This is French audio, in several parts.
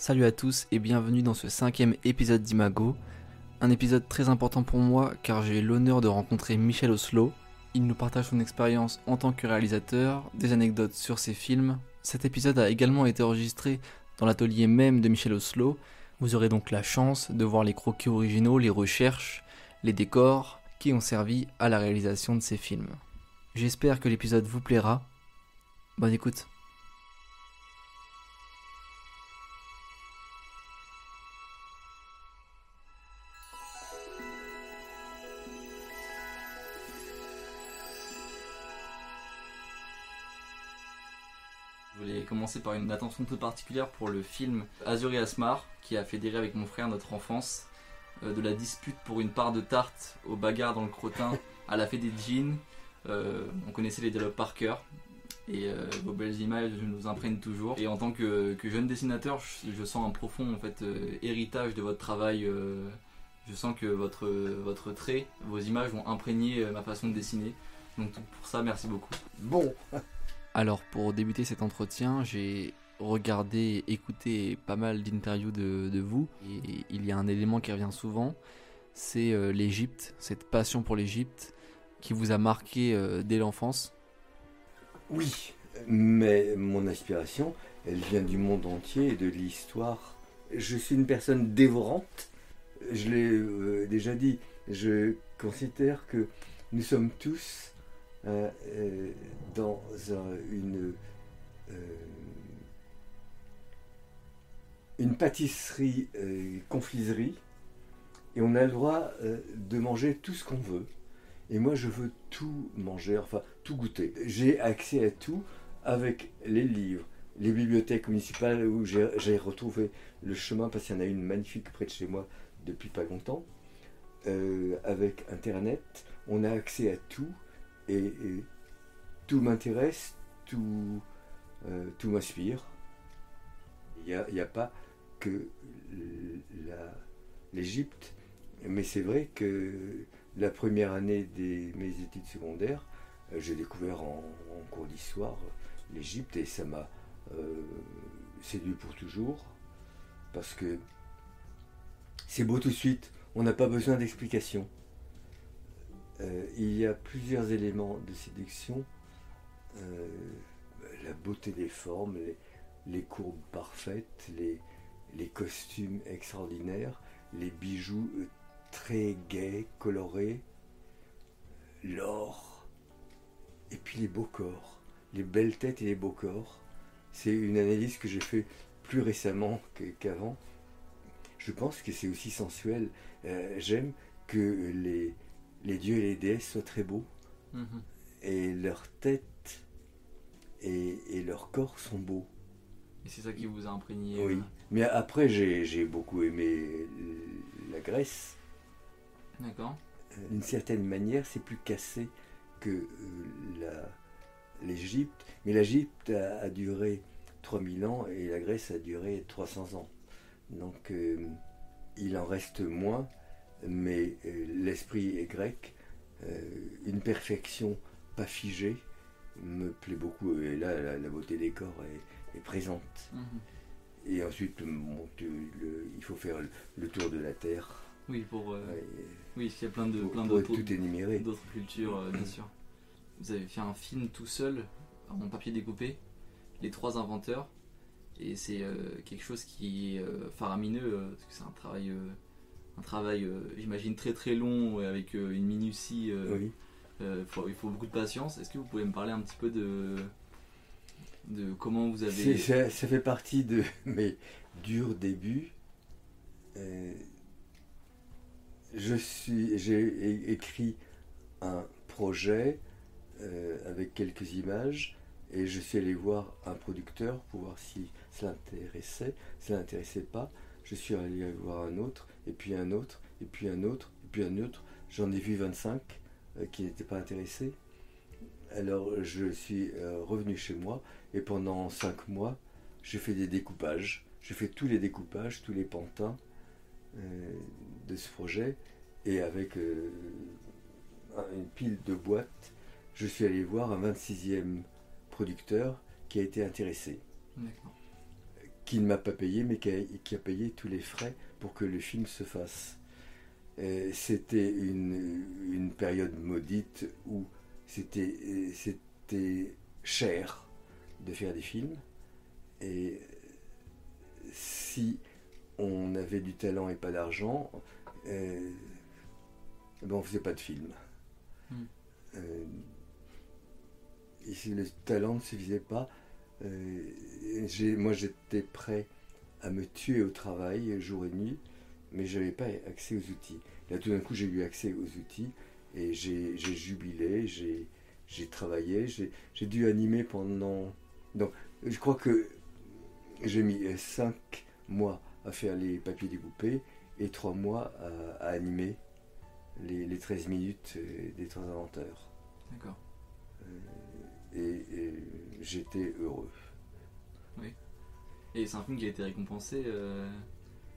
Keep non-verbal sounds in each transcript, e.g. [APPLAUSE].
Salut à tous et bienvenue dans ce cinquième épisode d'Imago. Un épisode très important pour moi car j'ai l'honneur de rencontrer Michel Oslo. Il nous partage son expérience en tant que réalisateur, des anecdotes sur ses films. Cet épisode a également été enregistré dans l'atelier même de Michel Oslo. Vous aurez donc la chance de voir les croquis originaux, les recherches, les décors qui ont servi à la réalisation de ces films. J'espère que l'épisode vous plaira. Bonne écoute. Commencer par une attention toute particulière pour le film Azur et Asmar, qui a fédéré avec mon frère notre enfance, euh, de la dispute pour une part de tarte, aux bagarres dans le crottin, à la fête des jeans. Euh, on connaissait les dialogues par cœur. Et euh, vos belles images nous imprègnent toujours. Et en tant que, jeune dessinateur, je, je sens un profond en fait, héritage de votre travail. je sens que votre, votre trait, vos images vont imprégner ma façon de dessiner. Donc pour ça, merci beaucoup. Bon, Alors pour débuter cet entretien, j'ai regardé écouté pas mal d'interviews de, vous. Et il y a un élément qui revient souvent, c'est euh, l'Égypte, cette passion pour l'Égypte qui vous a marqué euh, dès l'enfance. oui, mais mon aspiration, elle vient du monde entier et de l'histoire. Je suis une personne dévorante. Je l'ai euh, déjà dit, je considère que nous sommes tous euh, euh, dans un- une, euh, une pâtisserie euh, confiserie et on a le droit de manger tout ce qu'on veut. Et moi, je veux tout manger, enfin tout goûter. J'ai accès à tout avec les livres, les bibliothèques municipales où j'ai retrouvé le chemin parce qu'il y en a une magnifique près de chez moi depuis pas longtemps. Avec Internet, on a accès à tout et, tout m'intéresse, tout, euh, tout m'inspire. Il n'y a, pas que l'Égypte, mais c'est vrai que la première année de mes études secondaires, euh, j'ai découvert en, cours d'histoire l'Égypte et ça m'a euh, séduit pour toujours parce que c'est beau tout de suite, on n'a pas besoin d'explication. Euh, il y a plusieurs éléments de séduction, euh, la beauté des formes, les, courbes parfaites, les, costumes extraordinaires, les bijoux euh, très gais, colorés, l'or, et puis les beaux corps, les belles têtes et les beaux corps. C'est une analyse que j'ai fait plus récemment qu'avant. Je pense que c'est aussi sensuel. J'aime que les, les dieux et les déesses soient très beaux, et leurs têtes et, et leurs corps sont beaux. Et c'est ça qui vous a imprégné. Oui. euh, Mais après, j'ai beaucoup aimé la Grèce. D'accord. Euh, d'une certaine manière, c'est plus cassé que euh, l'Égypte. Mais l'Égypte a, a duré 3000 ans et la Grèce a duré 300 ans. Donc euh, il en reste moins, mais euh, l'esprit est grec. Euh, une perfection pas figée me plaît beaucoup. Et là, la, la beauté des corps est, est présente. Mhm. Et ensuite, bon, tu- le- il faut faire le, le tour de la Terre. Oui, pour. euh, Ouais, Oui, il y a plein de pour- plein d'autres cultures, euh, bien sûr. Vous avez fait un film tout seul, en papier découpé, Les Trois Inventeurs, et c'est euh, quelque chose qui est faramineux, parce que c'est un travail, un travail, euh, j'imagine très très long, et avec euh, une minutie. euh, Oui. faut- il faut beaucoup de patience. Est-ce que vous pouvez me parler un petit peu de de comment vous avez Ça, ça fait partie de [LAUGHS] mes durs débuts. Euh, je suis, j'ai écrit un projet euh, avec quelques images et je suis allé voir un producteur pour voir si ça l'intéressait. Ça l'intéressait pas. Je suis allé voir un autre et puis un autre et puis un autre et puis un autre. J'en ai vu 25 euh, qui n'étaient pas intéressés. Alors je suis euh, revenu chez moi et pendant cinq mois, j'ai fait des découpages. J'ai fait tous les découpages, tous les pantins euh, de ce projet. Et avec un- une pile de boîtes, je suis allé voir un 26e producteur qui a été intéressé, D'accord. Qui ne m'a pas payé, mais qui a, qui a, payé tous les frais pour que le film se fasse. C'était une, une, période maudite où c'était cher de faire des films. Et si on avait du talent et pas d'argent, euh, ben on faisait pas de film. Hmm. Euh, et si le talent ne suffisait pas, euh, moi j'étais prêt à me tuer au travail jour et nuit, mais je n'avais pas accès aux outils. Là tout d'un coup j'ai eu accès aux outils et j'ai jubilé, j'ai travaillé, j'ai dû animer pendant... Donc je crois que j'ai mis cinq mois à faire les papiers découpés et trois mois à, animer les, les, 13 minutes des trois inventeurs. D'accord. Euh, et, j'étais heureux. Oui. Et c'est un film qui a été récompensé euh,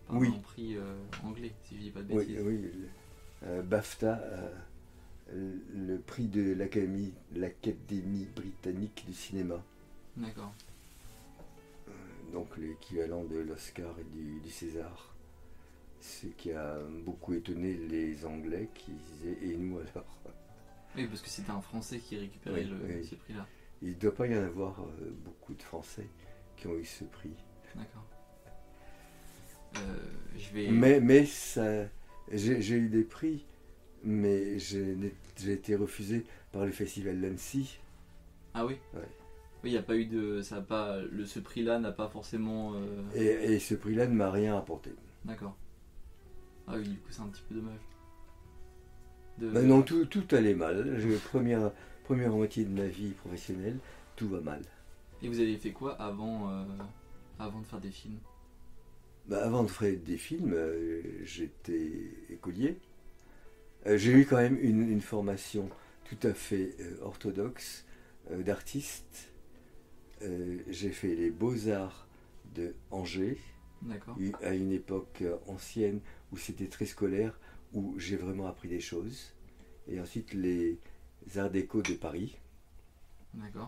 par un prix euh, anglais, si je dis pas de bêtises. Oui, oui. BAFTA, le prix de l'Académie britannique du cinéma. D'accord donc l'équivalent de l'Oscar et du, César. Ce qui a beaucoup étonné les Anglais qui disaient Et nous alors? Oui, parce que c'était un Français qui récupérait ce prix-là. Il ne doit pas y en avoir euh, beaucoup de Français qui ont eu ce prix. D'accord. Euh, je vais... Mais, mais ça, j'ai eu des prix, mais j'ai été refusé par le festival d'Annecy. Ah oui? Ouais. Oui, il n'y a pas eu de. Ça pas, le, ce prix-là n'a pas forcément. Euh, et, ce prix-là ne m'a rien apporté. D'accord. Ah oui, du coup, c'est un petit peu dommage. De... non, tout, tout allait mal. première, première moitié de ma vie professionnelle, tout va mal. Et vous avez fait quoi avant, euh, avant de faire des films? Bah, Avant de faire des films, euh, j'étais écolier. J'ai eu quand même une, une formation tout à fait orthodoxe d'artiste euh, j'ai fait les beaux-arts de Angers, à une époque euh, ancienne où c'était très scolaire, où j'ai vraiment appris des choses. Et ensuite les arts déco de Paris. D'accord.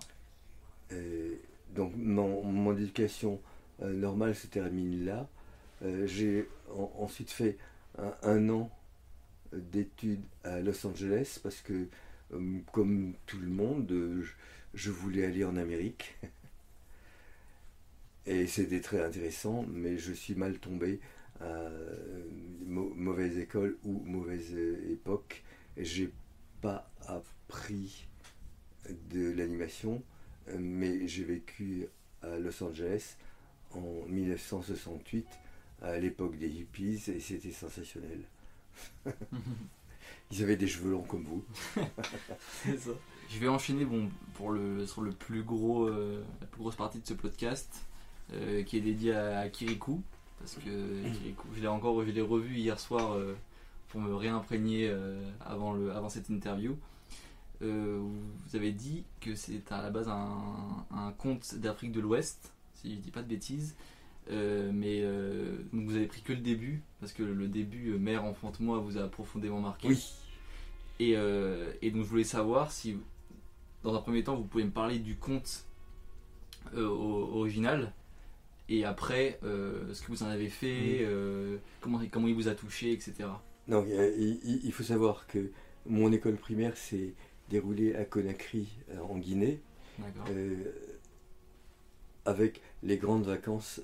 Euh, donc mon, éducation normale se termine là. j'ai ensuite fait un, an d'études à Los Angeles parce que, comme tout le monde, je voulais aller en Amérique. [LAUGHS] Et c'était très intéressant, mais je suis mal tombé à mauvaise école ou mauvaise époque. J'ai pas appris de l'animation, mais j'ai vécu à Los Angeles en 1968, à l'époque des hippies, et c'était sensationnel. [LAUGHS] Ils avaient des cheveux longs comme vous. [LAUGHS] C'est ça. Je vais enchaîner bon, pour le, sur le plus gros, euh, la plus grosse partie de ce podcast. Euh, qui est dédié à, Kirikou. Parce que Kirikou, je l'ai encore je l'ai revu hier soir euh, pour me réimprégner euh, avant, le, avant cette interview. Vous avez dit que c'est à la base un, un conte d'Afrique de l'Ouest, si je dis pas de bêtises. mais vous avez pris que le début, parce que le début, Mère, enfante moi, vous a profondément marqué. Oui. Et, et, donc je voulais savoir si, dans un premier temps, vous pouvez me parler du conte original, et après euh, ce que vous en avez fait, euh, comment, comment il vous a touché, etc. Non, il, faut savoir que mon école primaire s'est déroulée à Conakry, euh, en Guinée, avec les grandes vacances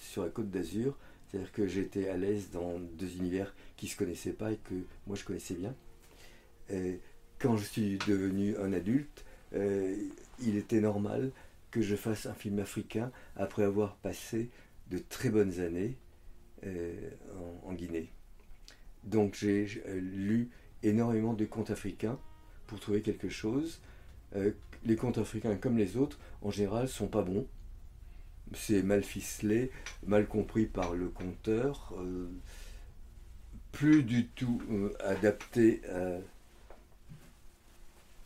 sur la côte d'Azur. C'est-à-dire que j'étais à l'aise dans deux univers qui ne se connaissaient pas et que moi je connaissais bien. Et quand je suis devenu un adulte, il était normal que je fasse un film africain après avoir passé de très bonnes années euh, en, Guinée. Donc j'ai euh, lu énormément de contes africains pour trouver quelque chose. Euh, les contes africains, comme les autres, en général, sont pas bons. C'est mal ficelé, mal compris par le conteur, plus du tout adapté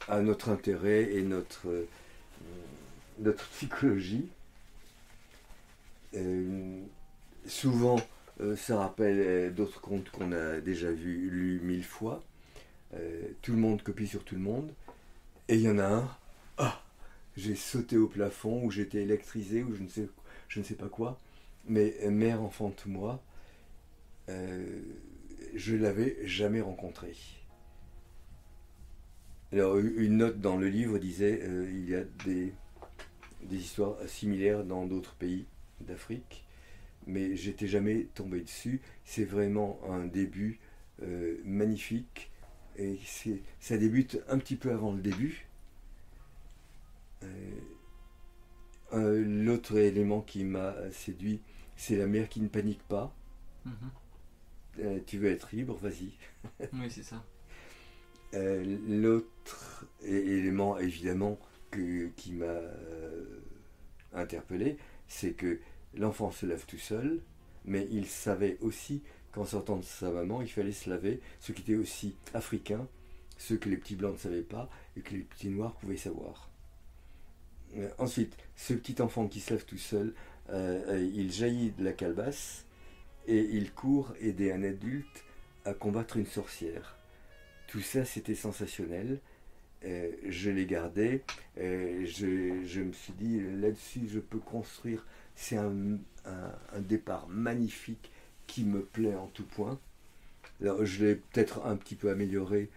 à, notre intérêt et notre notre psychologie. Euh, souvent, euh, ça rappelle euh, d'autres contes qu'on a déjà vus, lus mille fois. Tout le monde copie sur tout le monde. Et il y en a un, ah, j'ai sauté au plafond, ou j'étais électrisé, ou je ne sais, pas quoi. Mais mère, enfant, tout moi, euh, je l'avais jamais rencontré. Alors, une note dans le livre disait euh, il y a des, histoires similaires dans d'autres pays d'Afrique, mais j'étais jamais tombé dessus. C'est vraiment un début euh, magnifique et ça débute un petit peu avant le début. Euh, l'autre élément qui m'a séduit, c'est la mère qui ne panique pas. Mhm. tu veux être libre, vas-y. [LAUGHS] oui, c'est ça. Euh, l'autre élément, évidemment, qui m'a euh, interpellé, c'est que l'enfant se lave tout seul, mais il savait aussi qu'en sortant de sa maman, il fallait se laver, ce qui était aussi africain, ce que les petits blancs ne savaient pas et que les petits noirs pouvaient savoir. Euh, ensuite, ce petit enfant qui se lave tout seul, il jaillit de la calebasse et il court aider un adulte à combattre une sorcière. Tout ça, c'était sensationnel. Euh, je l'ai gardé. Euh, je, me suis dit, là-dessus, je peux construire. C'est un, départ magnifique qui me plaît en tout point. Alors, je l'ai peut-être un petit peu amélioré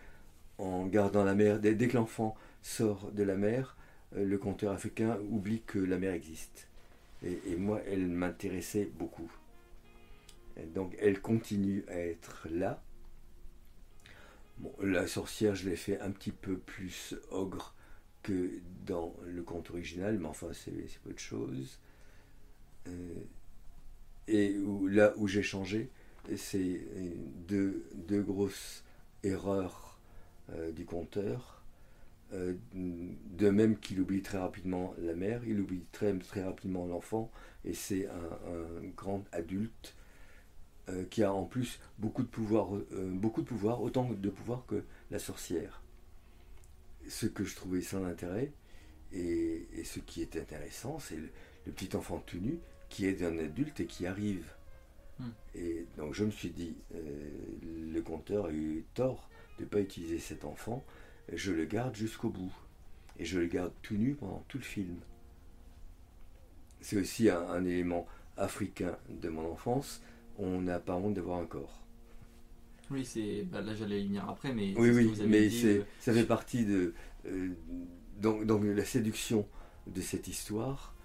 en gardant la mer. Dès, que l'enfant sort de la mer, euh, le conteur africain oublie que la mer existe. Et, moi, elle m'intéressait beaucoup. donc, elle continue à être là la sorcière, je l'ai fait un petit peu plus ogre que dans le conte original, mais enfin, c'est peu de choses. Euh, et là où j'ai changé, c'est deux, grosses erreurs euh, du conteur. Euh, de même qu'il oublie très rapidement la mère, il oublie très, très rapidement l'enfant, et c'est un, grand adulte euh, qui a en plus beaucoup de pouvoir, beaucoup de pouvoir, autant de pouvoir que la sorcière. Ce que je trouvais sans intérêt, et, ce qui est intéressant, c'est le, petit enfant tout nu qui est un adulte et qui arrive. Hmm. Et donc je me suis dit, euh, le conteur a eu tort de ne pas utiliser cet enfant, je le garde jusqu'au bout. Et je le garde tout nu pendant tout le film. C'est aussi un élément africain de mon enfance, on n'a pas honte d'avoir un corps. Oui, c'est. Bah, là, j'allais y venir après, mais. Oui, oui, mais c'est, euh, ça fait partie de. Euh, donc, la séduction de cette histoire.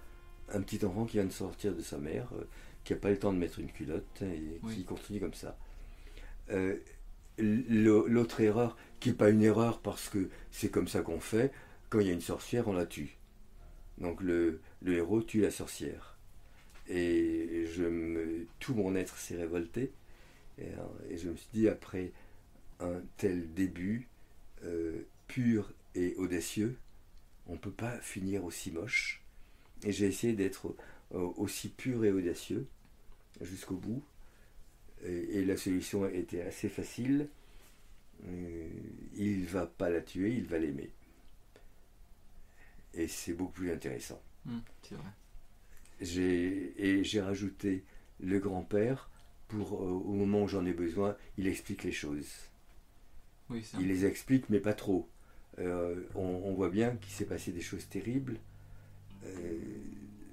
Un petit enfant qui vient de sortir de sa mère, euh, qui n'a pas le temps de mettre une culotte et qui continue comme ça. l'autre erreur, qui n'est pas une erreur parce que c'est comme ça qu'on fait, quand il y a une sorcière, on la tue. Donc le, le héros tue la sorcière. Et je me, tout mon être s'est révolté. Et, je me suis dit, après un tel début, euh, pur et audacieux, on ne peut pas finir aussi moche. Et j'ai essayé d'être euh, aussi pur et audacieux jusqu'au bout. Et, la solution était assez facile. Euh, il ne va pas la tuer, il va l'aimer. Et c'est beaucoup plus intéressant. Mmh, c'est vrai et j'ai rajouté le grand-père pour, euh, au moment où j'en ai besoin, il explique les choses. il les explique, mais pas trop. Euh, on, voit bien qu'il s'est passé des choses terribles. Euh,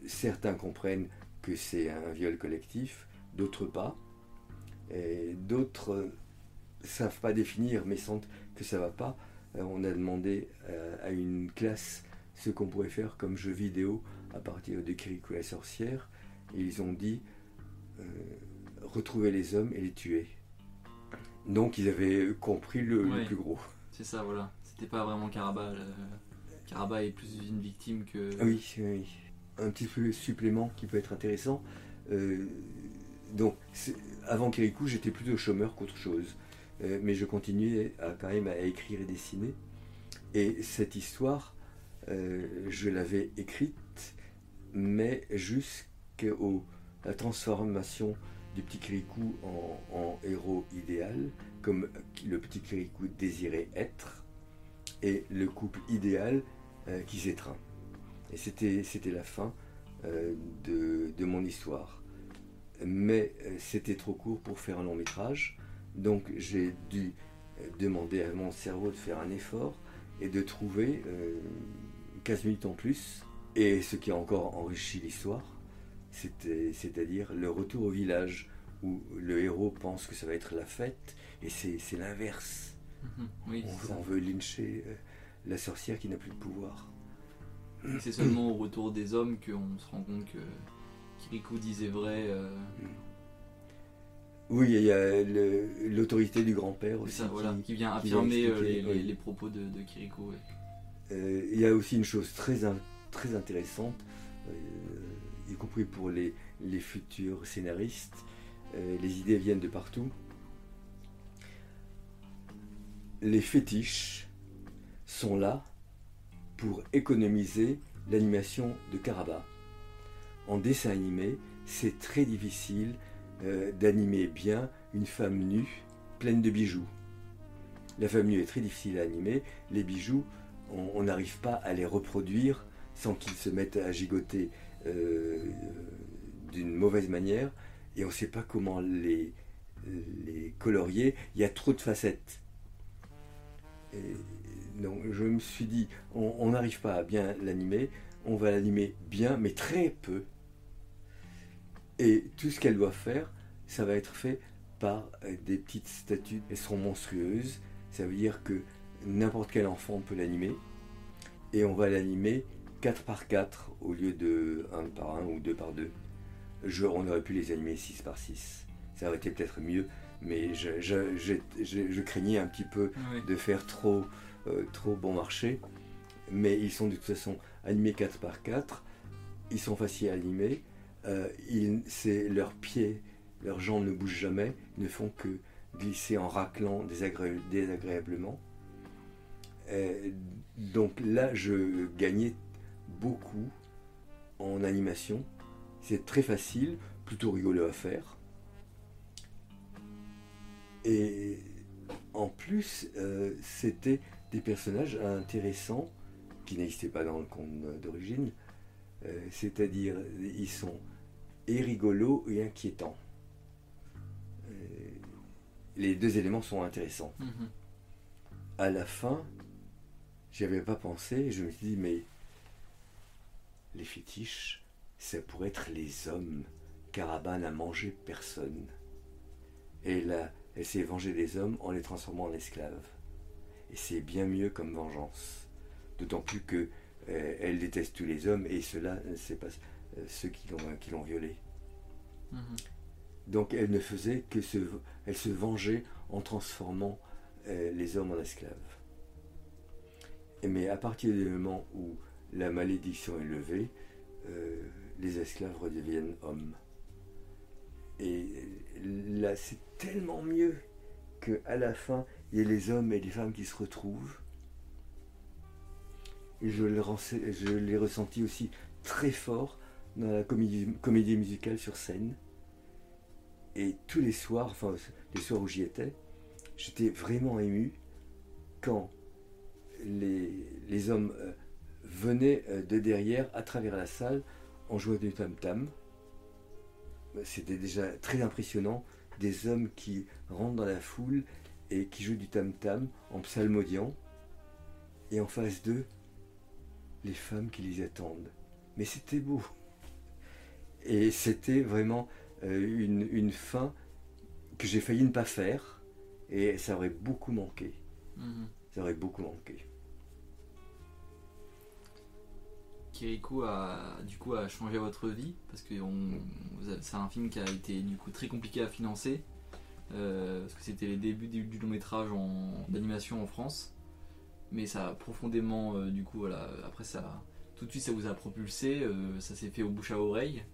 certains comprennent que c'est un viol collectif, d'autres pas. D'autres savent pas définir, mais sentent que ça va pas. on a demandé à une classe ce qu'on pourrait faire comme jeu vidéo à partir de Kirikou la sorcière. Et ils ont dit euh, retrouver les hommes et les tuer. Donc ils avaient compris le, plus gros. C'est ça, voilà. C'était pas vraiment Caraba. Caraba est plus une victime que. Ah oui, oui. Un petit supplément qui peut être intéressant. Euh, donc, avant Kirikou, j'étais plutôt chômeur qu'autre chose. Euh, mais je continuais quand même à écrire et dessiner. Et cette histoire, je l'avais écrite mais jusqu'à la transformation du petit Kirikou en, héros idéal, comme le petit Kirikou désirait être, et le couple idéal euh, qui s'étreint. Et c'était, c'était la fin euh, de, mon histoire. Mais euh, c'était trop court pour faire un long métrage, donc j'ai dû demander à mon cerveau de faire un effort et de trouver 15 minutes en plus et ce qui a encore enrichi l'histoire, c'est-à-dire le retour au village, où le héros pense que ça va être la fête, et c'est l'inverse. Mhm. Oui, On, veut lyncher euh, la sorcière qui n'a plus de pouvoir. C'est seulement au retour des hommes qu'on se rend compte que Kirikou disait vrai. euh, Oui, il y a l'autorité du grand-père aussi. ça, voilà, qui- qui vient qui vient affirmer euh, expliquer, les, les- oui. les propos de, de Kirikou. ouais. Euh, il y a aussi une chose très, in- très intéressante, euh, y compris pour les, les futurs scénaristes. les idées viennent de partout. Les fétiches sont là pour économiser l'animation de Caraba. En dessin animé, c'est très difficile euh, d'animer bien une femme nue pleine de bijoux. La femme nue est très difficile à animer. Les bijoux, on n'arrive pas à les reproduire sans qu'ils se mettent à gigoter euh, d'une mauvaise manière et on ne sait pas comment les colorier. Il y a trop de facettes. Donc je me suis dit, on n'arrive pas à bien l'animer, on va l'animer bien, mais très peu. Et tout ce qu'elle doit faire, ça va être fait par des petites statues. Elles seront monstrueuses. Ça veut dire que n'importe quel enfant peut l'animer. Et on va l'animer 4 par 4 au lieu de 1 par 1 ou 2 par 2. Je, on aurait pu les animer 6 par 6. Ça aurait été peut-être mieux, mais je, craignais un petit peu de faire trop, euh, trop bon marché. Mais ils sont de toute façon animés 4 par 4. Ils sont faciles à animer. Euh, c'est leurs pieds, leurs jambes ne bougent jamais, ils ne font que glisser en raclant désagré- désagréablement. Euh, donc là, je gagnais beaucoup en animation. C'est très facile, plutôt rigolo à faire. Et en plus, euh, c'était des personnages intéressants qui n'existaient pas dans le conte d'origine. Euh, C'est-à-dire, ils sont et rigolos et inquiétants. Euh, les deux éléments sont intéressants. Mhm. À la fin, j'y avais pas pensé je me suis dit, mais les fétiches, ça pourrait être les hommes. Caraban n'a mangé personne. Et là, elle s'est vengée des hommes en les transformant en esclaves. Et c'est bien mieux comme vengeance. D'autant plus que euh, elle déteste tous les hommes et ceux-là, c'est pas euh, ceux qui l'ont qui l'ont violée. Mhm. Donc elle ne faisait que se, elle se vengeait en transformant euh, les hommes en esclaves. Et mais à partir du moment où la malédiction est levée, les esclaves redeviennent hommes. Et là, c'est tellement mieux qu'à la fin, il y ait les hommes et les femmes qui se retrouvent. Et je l'ai ressenti aussi très fort dans la comédie, musicale sur scène. Et tous les soirs, enfin les soirs où j'y étais, j'étais vraiment ému quand les, les hommes euh, venaient euh, de derrière à travers la salle en jouant du tam-tam. C'était déjà très impressionnant, des hommes qui rentrent dans la foule et qui jouent du tam-tam en psalmodiant, et en face d'eux, les femmes qui les attendent. Mais c'était beau. Et c'était vraiment euh, une, une fin que j'ai failli ne pas faire, et ça aurait beaucoup manqué. Mhm. Ça aurait beaucoup manqué. Kirikou a du coup a changé votre vie parce que c'est un film qui a été du coup très compliqué à financer euh, parce que c'était les débuts du, long métrage en- d'animation en France mais ça a profondément euh, du coup voilà après ça tout de suite ça vous a propulsé euh, ça s'est fait au bouche à oreille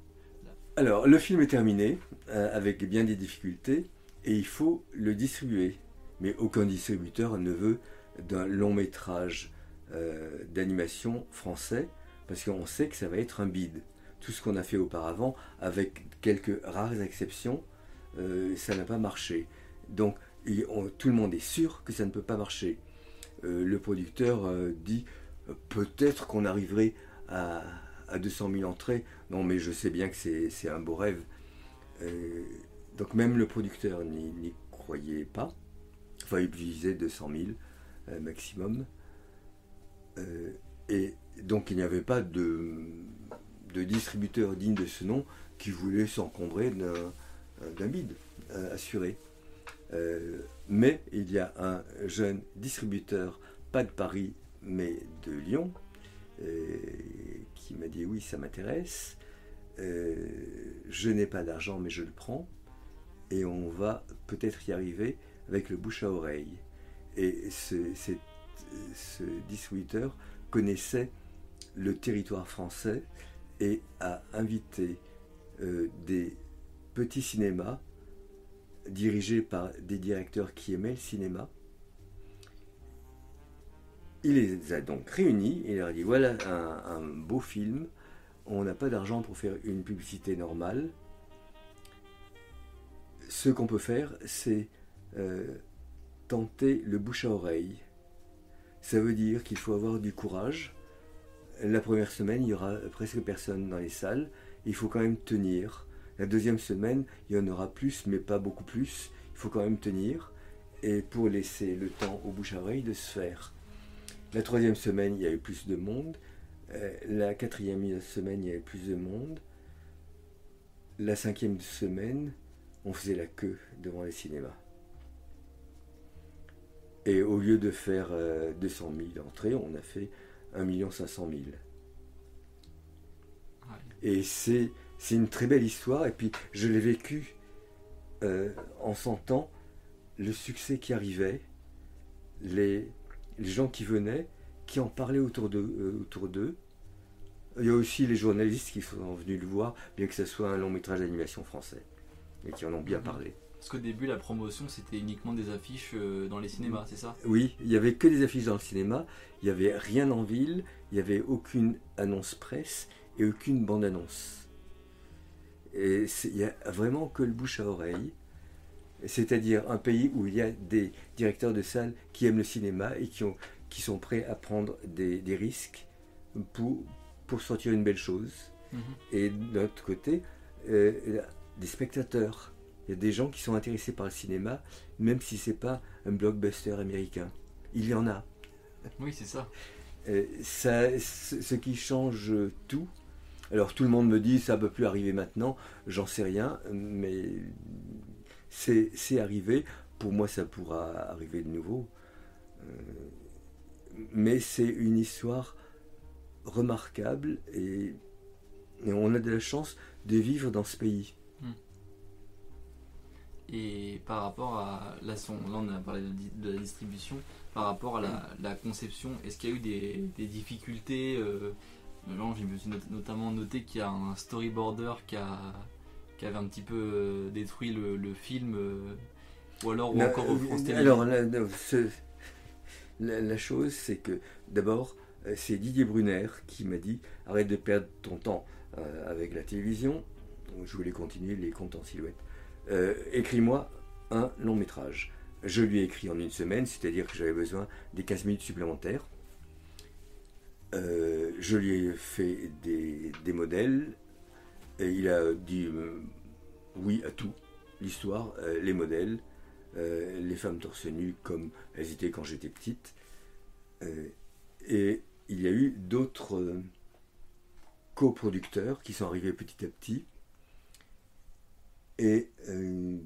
Alors, le film est terminé, avec bien des difficultés, et il faut le distribuer. Mais aucun distributeur ne veut d'un long métrage d'animation français, parce qu'on sait que ça va être un bide. Tout ce qu'on a fait auparavant, avec quelques rares exceptions, euh, ça n'a pas marché. Donc, tout le monde est sûr que ça ne peut pas marcher. Euh, le producteur euh, dit peut-être qu'on arriverait à, à 200 000 entrées. Non, mais je sais bien que c'est un beau rêve. Donc même le producteur n'y croyait pas. Enfin, il disait 200 000 euh, maximum. Et donc il n'y avait pas de, distributeurs dignes de ce nom qui voulaient s'encombrer d'un bide assuré. mais il y a un jeune distributeur, pas de Paris, mais de Lyon, qui m'a dit oui, ça m'intéresse. je n'ai pas d'argent, mais je le prends. Et on va peut-être y arriver avec le bouche à oreille. Et ce distributeur connaissait le territoire français et a invité euh, des petits cinémas dirigés par des directeurs qui aimaient le cinéma. Il les a donc réunis et leur a dit voilà un, beau film, on n'a pas d'argent pour faire une publicité normale. Ce qu'on peut faire, c'est euh, tenter le bouche à oreille. Ça veut dire qu'il faut avoir du courage. La première semaine, il y aura presque personne dans les salles. Il faut quand même tenir. La deuxième semaine, il y en aura plus, mais pas beaucoup plus. Il faut quand même tenir. Et pour laisser le temps au bouche à oreille de se faire. La troisième semaine, il y avait plus de monde. Euh, la quatrième semaine, il y avait plus de monde. La cinquième semaine, on faisait la queue devant les cinémas. Et au lieu de faire 200 euh, 000 entrées, on a fait 1 500 000. Et c'est, une très belle histoire. Et puis je l'ai vécu euh, en sentant le succès qui arrivait, les, gens qui venaient, qui en parlaient autour, de, euh, autour d'eux. Il y a aussi les journalistes qui sont venus le voir, bien que ce soit un long métrage d'animation français, et qui en ont bien mhm. parlé. Parce qu'au début, la promotion, c'était uniquement des affiches euh, dans les cinémas, c'est ça? Oui, il n'y avait que des affiches dans le cinéma, il n'y avait rien en ville, il n'y avait aucune annonce presse et aucune bande-annonce. Et il n'y a vraiment que le bouche à oreille, c'est-à-dire un pays où il y a des directeurs de salles qui aiment le cinéma et qui, ont, qui sont prêts à prendre des, risques pour, pour sortir une belle chose. Mhm. Et d'un autre côté, euh, des spectateurs il y a des gens qui sont intéressés par le cinéma, même si c'est pas un blockbuster américain. Il y en a. Oui, c'est ça. Euh, ça ce qui change tout. Alors tout le monde me dit ça ne peut plus arriver maintenant, j'en sais rien, mais c'est arrivé. Pour moi, ça pourra arriver de nouveau. Euh, mais c'est une histoire remarquable et, et on a de la chance de vivre dans ce pays. Et par rapport à. Là, on a parlé de, la distribution. Par rapport à la, conception, est-ce qu'il y a eu des, difficultés euh, j'ai notamment noté qu'il y a un storyboarder qui, a, qui avait un petit peu euh, détruit le, film. Euh, ou alors, ou encore France Alors, la, la, chose, c'est que d'abord, c'est Didier Brunner qui m'a dit arrête de perdre ton temps avec la télévision. Je voulais continuer les comptes en silhouette. Euh, écris-moi un long métrage. Je lui ai écrit en une semaine, c'est-à-dire que j'avais besoin des 15 minutes supplémentaires. Euh, je lui ai fait des, modèles et il a dit euh, oui à tout. L'histoire, les modèles, les femmes torse nu comme elles étaient quand j'étais petite. et il y a eu d'autres coproducteurs qui sont arrivés petit à petit et euh,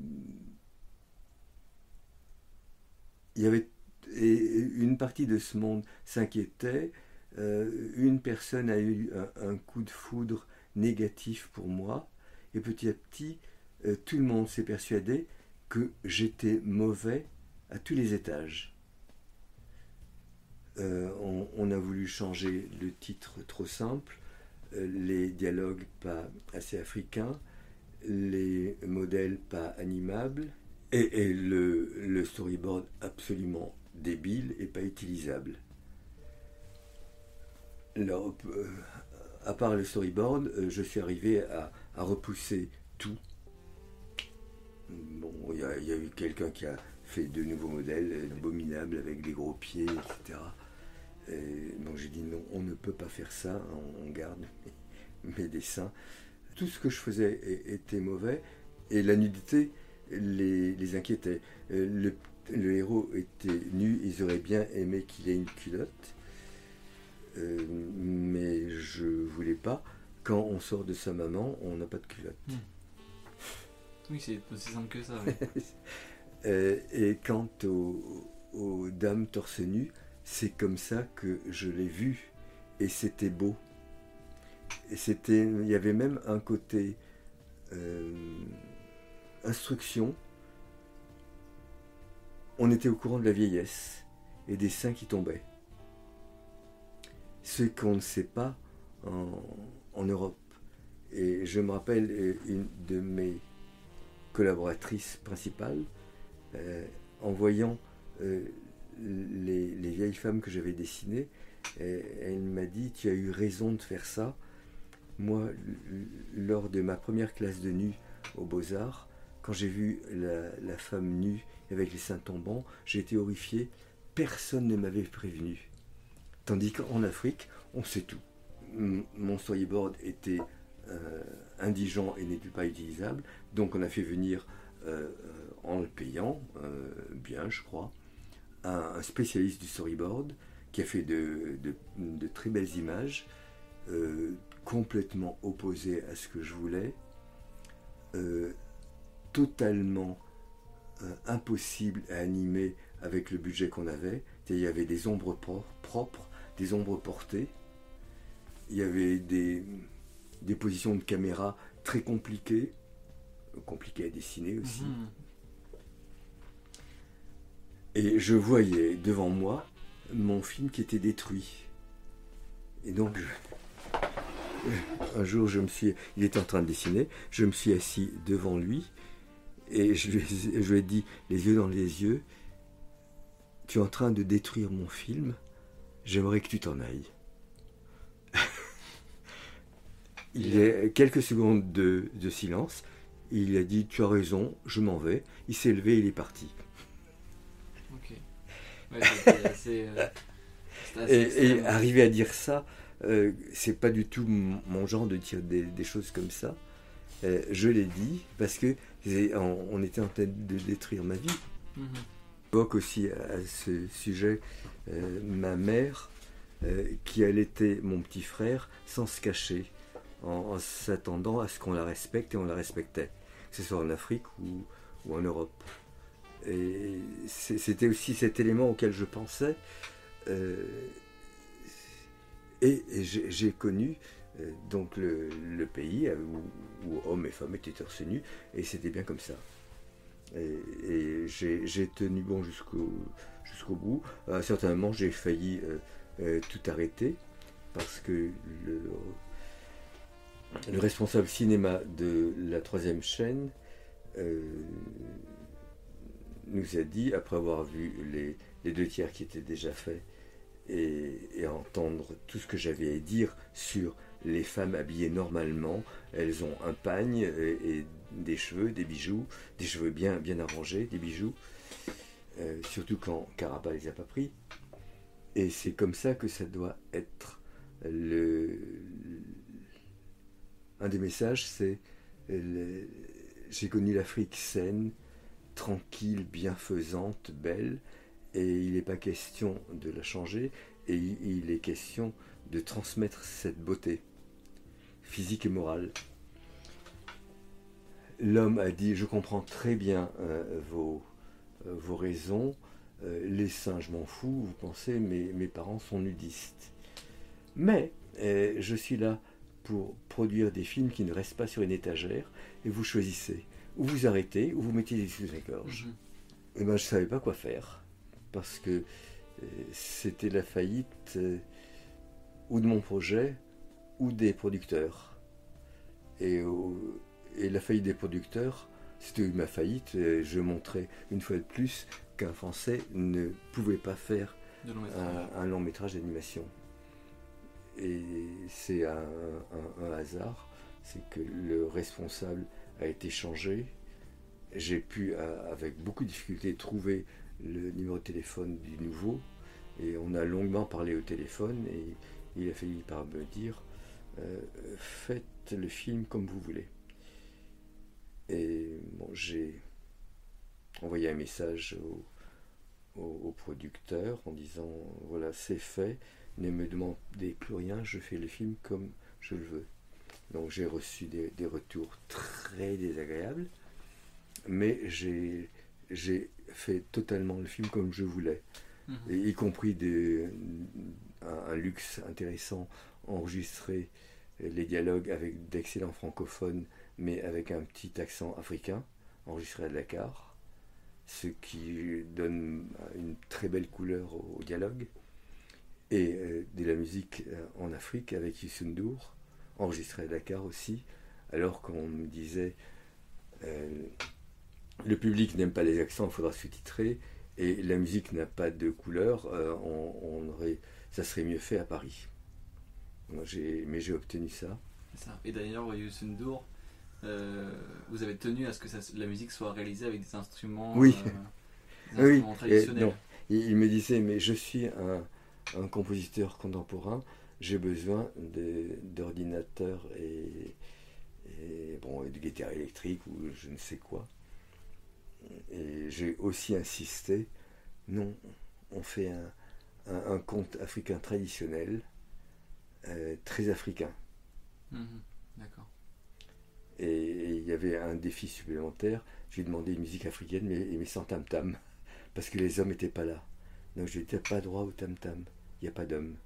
il y avait une partie de ce monde s'inquiétait. Euh, une personne a eu un, coup de foudre négatif pour moi, et petit à petit, euh, tout le monde s'est persuadé que j'étais mauvais à tous les étages. on, a voulu changer le titre trop simple, les dialogues pas assez africains, les modèles pas animables et, le, storyboard absolument débile et pas utilisable. Alors, euh, à part le storyboard, euh, je suis arrivé à, repousser tout. Bon, il y, a eu quelqu'un qui a fait de nouveaux modèles abominables avec des gros pieds, etc. donc j'ai dit non, on ne peut pas faire ça, on, garde [LAUGHS] mes dessins tout ce que je faisais était mauvais et la nudité les, inquiétait. Euh, le, héros était nu, ils auraient bien aimé qu'il ait une culotte, euh, mais je voulais pas. quand on sort de sa maman, on n'a pas de culotte. Oui, c'est aussi simple que ça. oui. [LAUGHS] Euh, et quant aux, aux dames torse nu, c'est comme ça que je l'ai vu. Et c'était beau. C'était, il y avait même un côté euh, instruction. On était au courant de la vieillesse et des seins qui tombaient. Ce qu'on ne sait pas en, Europe. Et je me rappelle euh, une de mes collaboratrices principales, euh, en voyant les, les vieilles femmes que j'avais dessinées, elle m'a dit Tu as eu raison de faire ça. Moi, lors de ma première classe de nu aux Beaux-Arts, quand j'ai vu la, femme nue avec les seins tombants, j'ai été horrifié. Personne ne m'avait prévenu. Tandis qu'en Afrique, on sait tout. Mon storyboard était euh, indigent et n'était pas utilisable, donc on a fait venir, euh, en le payant, euh, bien je crois, un, spécialiste du storyboard qui a fait de, très belles images, complètement opposées à ce que je voulais, euh, totalement euh, impossible à animer avec le budget qu'on avait. Il y avait des ombres pro- propres, des ombres portées, il y avait des, des positions de caméra très compliquées, compliquées à dessiner aussi. Mhm. Et je voyais devant moi mon film qui était détruit. Et donc, je- un jour, je me suis, il était en train de dessiner, je me suis assis devant lui et je lui, ai- je lui ai dit, les yeux dans les yeux, tu es en train de détruire mon film, j'aimerais que tu t'en ailles. [LAUGHS] il y a quelques secondes de, de silence, il a dit, tu as raison, je m'en vais. Il s'est levé, il est parti. Ok. Ouais, assez. euh, assez Et, arriver à dire ça, euh, c'est pas du tout mon genre de dire des, des choses comme ça. Euh, je l'ai dit parce que on, on était en train de détruire ma vie. Mhm. J'évoque aussi à, à ce sujet euh, ma mère qui allaitait mon petit frère sans se cacher, en, en s'attendant à ce qu'on la respecte et on la respectait, que ce soit en Afrique ou, ou en Europe. Et c'était aussi cet élément auquel je pensais. euh, et j'ai connu euh, donc le, pays euh, où, hommes et femmes étaient torse nus, et c'était bien comme ça. Et, j'ai tenu bon jusqu'au jusqu'au bout. À un certain moment, j'ai failli euh, tout arrêter parce que le, le responsable cinéma de la troisième chaîne nous a dit, après avoir vu les deux tiers qui étaient déjà faits et, entendre tout ce que j'avais à dire sur les femmes habillées normalement, elles ont un pagne et, des cheveux, des bijoux, des cheveux bien, bien arrangés, des bijoux, euh, surtout quand Caraba les a pas pris. Et c'est comme ça que ça doit être. Le, un des messages, c'est j'ai connu l'Afrique saine, tranquille, bienfaisante, belle, et il n'est pas question de la changer, et il, est question de transmettre cette beauté physique et morale. L'homme a dit, je comprends très bien euh, vos, euh, vos raisons, euh, les seins, je m'en fous, vous pensez, mes, mes parents sont nudistes. Mais je suis là pour produire des films qui ne restent pas sur une étagère, et vous choisissez. Ou vous arrêtez, ou vous mettez des sous la gorge. Mhm. Et ben, je ne savais pas quoi faire. Parce que euh, c'était la faillite euh, ou de mon projet ou des producteurs. Et, la faillite des producteurs, c'était ma faillite. je montrais une fois de plus qu'un Français ne pouvait pas faire long un, un long métrage d'animation. Et c'est un, un- un hasard, c'est que le responsable a été changé. J'ai pu, à- avec beaucoup de difficulté, trouver le numéro de téléphone du nouveau. Et on a longuement parlé au téléphone et il a fini par me dire euh, faites le film comme vous voulez. Et j'ai envoyé un message au, au, producteur en disant voilà, c'est fait, ne me demandez plus rien, je fais le film comme je le veux. Donc j'ai reçu des, des retours très désagréables, mais j'ai j'ai fait totalement le film comme je voulais, Mhm. et y compris des, un, un luxe intéressant, enregistrer les dialogues avec d'excellents francophones, mais avec un petit accent africain, enregistré à Dakar, ce qui donne une très belle couleur au, au dialogue, et euh, de la musique euh, en Afrique avec Youssou N'Dour, enregistré à Dakar aussi, alors qu'on me disait euh, le public n'aime pas les accents, il faudra sous-titrer, et la musique n'a pas de couleur, euh, on, on aurait, ça serait mieux fait à Paris. Moi, mais j'ai obtenu ça. Et d'ailleurs, Youssou N'Dour, euh, vous avez tenu à ce que ça- la musique soit réalisée avec des instruments, Oui. euh, des oui, traditionnels. et non. Il, il me disait, mais je suis un, un compositeur contemporain, j'ai besoin d'ordinateurs et, et, bon, et de guitare électrique ou je ne sais quoi. Et j'ai aussi insisté, non, on fait un, un, un conte africain traditionnel, euh, très africain. Mhm. D'accord. Et, il y avait un défi supplémentaire. J'ai demandé une musique africaine, mais, mais sans tam-tam, [LAUGHS] parce que les hommes n'étaient pas là. Donc je n'étais pas droit au tam-tam. Il n'y a pas d'hommes.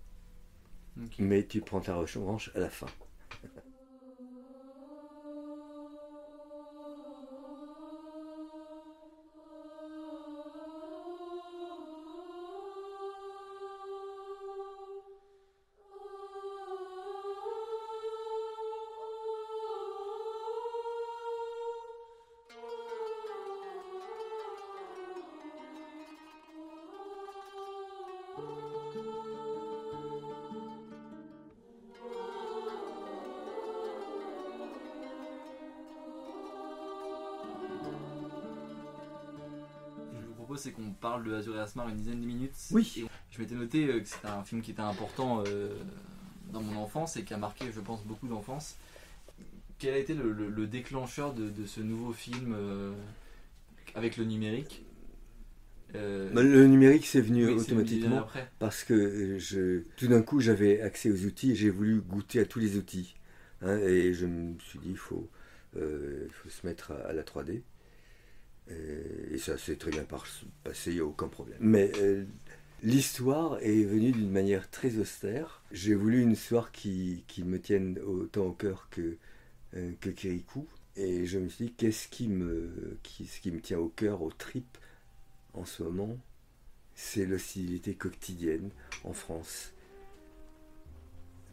Mais tu prends ta revanche à la fin. [LAUGHS] parle de Azur et Asmar une dizaine de minutes. Oui. Et je m'étais noté euh, que c'était un film qui était important euh, dans mon enfance et qui a marqué, je pense, beaucoup d'enfance. Quel a été le, le- le déclencheur de, de ce nouveau film euh, avec le numérique? Euh, Mais Le numérique, c'est venu oui, automatiquement parce que je, tout d'un coup, j'avais accès aux outils et j'ai voulu goûter à tous les outils. hein, et je me suis dit, il faut, euh, se mettre à, à la 3D. Et, et ça s'est très bien passé, il n'y a aucun problème. Mais euh, l'histoire est venue d'une manière très austère. J'ai voulu une histoire qui, me tienne autant au cœur que, euh, Kirikou. Et je me suis dit, qu'est-ce qui me tient au cœur, aux tripes en ce moment C'est l'hostilité quotidienne en France.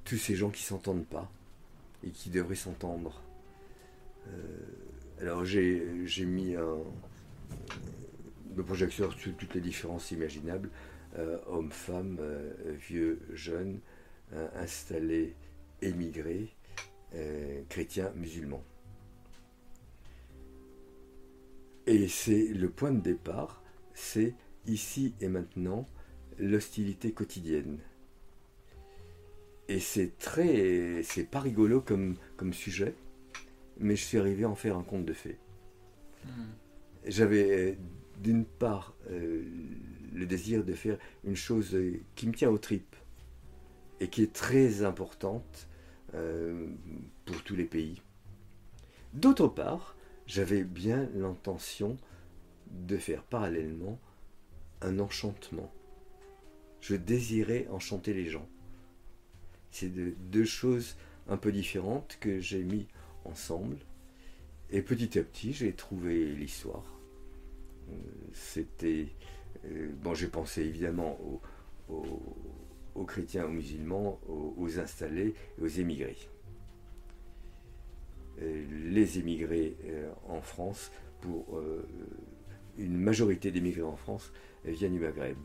Tous ces gens qui s'entendent pas et qui devraient s'entendre. Euh, alors j'ai mis un, le projecteur sur toutes les différences imaginables, euh, hommes, femmes, euh, vieux, jeunes, euh, installés, émigrés, euh, chrétiens, musulmans. Et c'est le point de départ, c'est ici et maintenant l'hostilité quotidienne. Et c'est très, c'est pas rigolo comme sujet, mais je suis arrivé à en faire un conte de fées. Mhm. J'avais euh, d'une part euh, le désir de faire une chose euh, qui me tient aux tripes et qui est très importante euh, pour tous les pays. D'autre part, j'avais bien l'intention de faire parallèlement un enchantement. Je désirais enchanter les gens. C'est de- deux choses un peu différentes que j'ai mis ensemble. Et petit à petit, j'ai trouvé l'histoire. Euh, C'était. euh, bon, j'ai pensé évidemment aux, chrétiens, aux musulmans, aux, installés et aux émigrés. Euh, les émigrés en France, pour une majorité d'émigrés en France, viennent du Maghreb.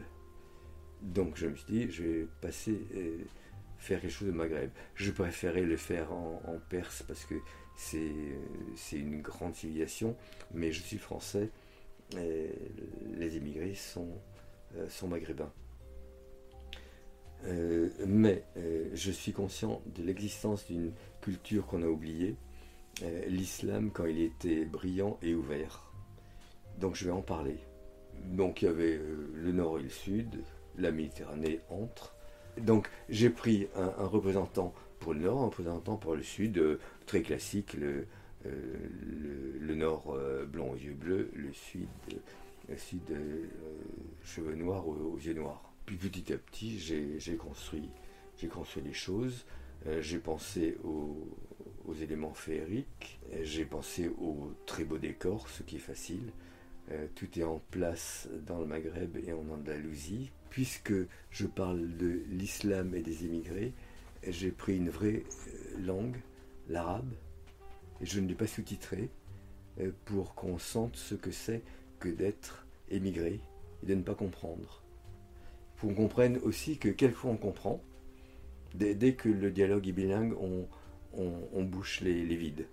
Donc je me suis dit, je vais passer, faire quelque chose au Maghreb. Je préférais le faire en Perse parce que c'est euh, c'est une grande civilisation, mais je suis français les sont, euh, sont maghrébins. Euh, mais je suis conscient de l'existence d'une culture qu'on a oubliée, l'islam quand il était brillant et ouvert. Donc je vais en parler. Donc il y avait le nord et le sud, la Méditerranée entre. Donc j'ai pris un représentant pour le nord, en présentant pour le sud, euh, très classique, le, euh, le, nord euh, blond aux yeux bleus, le sud, sud cheveux noirs aux, yeux noirs. Puis petit à petit, j'ai construit, construit les choses. J'ai pensé aux, aux éléments féeriques, j'ai pensé aux très beaux décors, ce qui est facile. Tout est en place dans le Maghreb et en Andalousie. Puisque je parle de l'islam et des émigrés, j'ai pris une vraie euh, langue, l'arabe, et je ne l'ai pas sous-titré euh, pour qu'on sente ce que c'est que d'être émigré et de ne pas comprendre. Pour qu'on comprenne aussi que quelquefois on comprend, dès, dès que le dialogue est bilingue, on, on- on bouche les, les vides.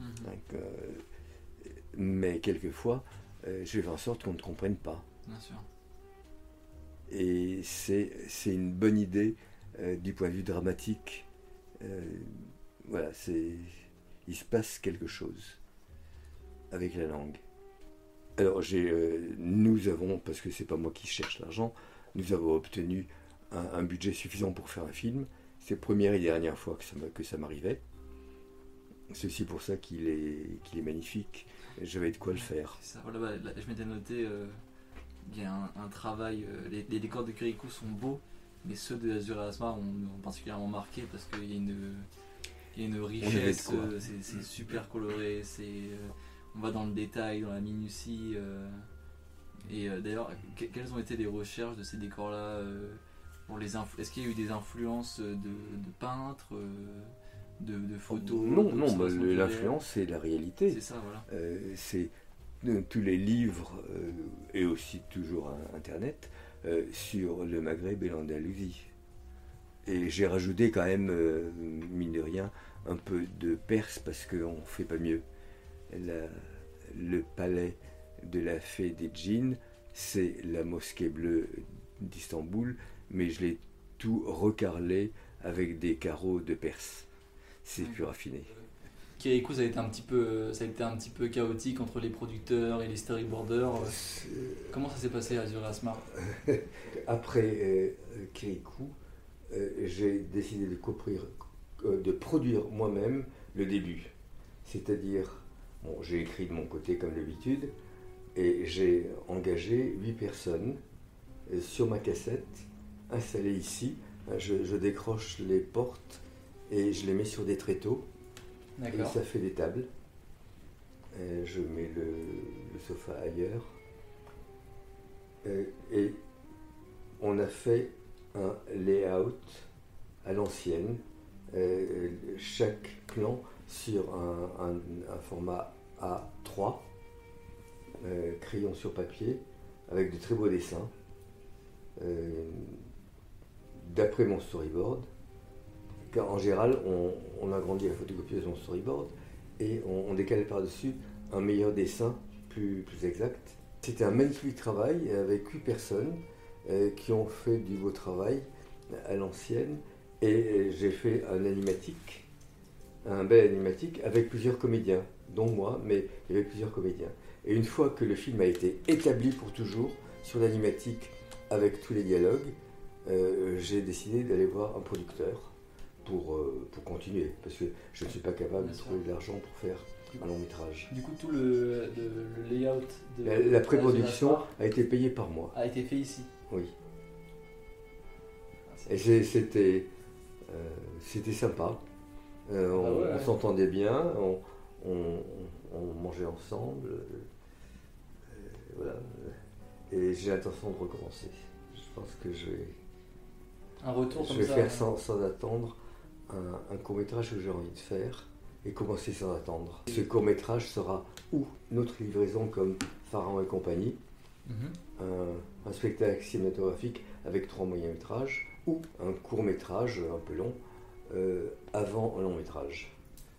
Mhm. Donc, euh, mais quelquefois, euh, je fais en sorte qu'on ne comprenne pas. Bien sûr. Et c'est une bonne idée euh, du point de vue dramatique. Euh, voilà, c'est il se passe quelque chose avec la langue. Alors j'ai, euh, nous avons, parce que c'est pas moi qui cherche l'argent, nous avons obtenu un, un budget suffisant pour faire un film. C'est la première et dernière fois que ça que ça m'arrivait. Ceci pour ça qu'il est, qu'il est magnifique. J'avais de quoi le faire. Ça, voilà, bah, là, je m'étais noté, il y a un, un travail, les, les décors de Kirikou sont beaux, mais ceux de Azur et Asmar ont, ont particulièrement marqué parce qu'il y a une, il y a une richesse, euh, c'est super coloré, c'est, euh, on va dans le détail, dans la minutie. euh, et d'ailleurs, que- quelles ont été les recherches de ces décors-là pour les influ- Est-ce qu'il y a eu des influences de, de peintres, de, de photos non, non, bah, l'influence c'est la réalité. C'est ça, voilà. Euh, c'est tous les livres euh, et aussi toujours Internet euh, sur le Maghreb et l'Andalousie. Et j'ai rajouté quand même, euh, mine de rien, un peu de Perse parce qu'on ne fait pas mieux. La- le palais de la fée des djinns, c'est la mosquée bleue d'Istanbul, mais je l'ai tout recarrelé avec des carreaux de Perse. C'est plus raffiné. Kirikou, ça a été un petit peu, ça a été un petit peu chaotique entre les producteurs et les storyboarders. Comment ça s'est passé à Azur et Asmar [LAUGHS] Après euh, Kirikou, euh, j'ai décidé de, coprire- euh, de produire moi-même le début. C'est-à-dire, bon, j'ai écrit de mon côté comme d'habitude, et j'ai engagé huit personnes euh, sur ma cassette, installées ici. Je, je décroche les portes et je les mets sur des tréteaux, et ça fait des tables. Je mets le, sofa ailleurs. Et on a fait un layout à l'ancienne, chaque plan sur un format A3, euh, crayon sur papier, avec de très beaux dessins, euh, d'après mon storyboard. En général, on, on agrandit la photocopieuse en storyboard et on, on décale par-dessus un meilleur dessin plus, exact. C'était un magnifique travail avec huit personnes euh, qui ont fait du beau travail à l'ancienne et j'ai fait un animatique, un bel animatique avec plusieurs comédiens, dont moi, mais il y avait plusieurs comédiens. Et une fois que le film a été établi pour toujours sur l'animatique avec tous les dialogues, euh, j'ai décidé d'aller voir un producteur pour, euh, pour continuer, parce que je ne suis pas capable de trouver de l'argent pour faire un long métrage. Du coup, tout le, le- le layout de La, la pré-production a été payée par moi, a été fait ici. oui. Ah, Et c'était euh, c'était sympa. Euh, on Ah ouais, on ouais. s'entendait bien, on, on- on mangeait ensemble. voilà. Et j'ai l'intention de recommencer. Je pense que je vais, Un retour je comme vais ça. faire sans, sans attendre un, court métrage que j'ai envie de faire et commencer sans attendre. Ce court métrage sera ou notre livraison comme Pharaon et compagnie, Mhm. un, un spectacle cinématographique avec trois moyens métrages ou un court métrage un peu long euh, avant un long métrage.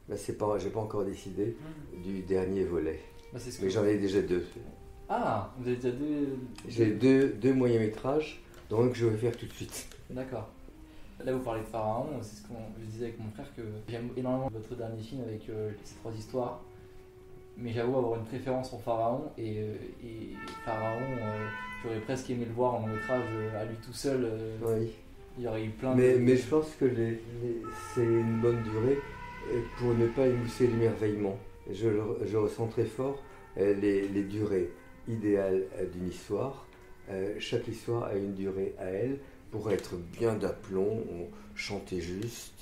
Là, c'est pas, j'ai pas encore décidé du dernier volet, Bah, ce mais j'en ai déjà deux. Ah, vous avez déjà deux. J'ai deux, deux moyens métrages, dont un que je vais faire tout de suite. D'accord. Là, vous parlez de Pharaon, c'est ce que je disais avec mon frère que j'aime énormément votre dernier film avec euh, ces trois histoires. Mais j'avoue avoir une préférence pour Pharaon et, euh, et Pharaon, euh, j'aurais presque aimé le voir en long métrage à lui tout seul. Oui. Il y aurait eu plein Mais, de. mais je pense que les- les- c'est une bonne durée pour ne pas émousser l'émerveillement. Je, je ressens très fort les, les durées idéales d'une histoire. Chaque histoire a une durée à elle pour être bien d'aplomb, chanter juste,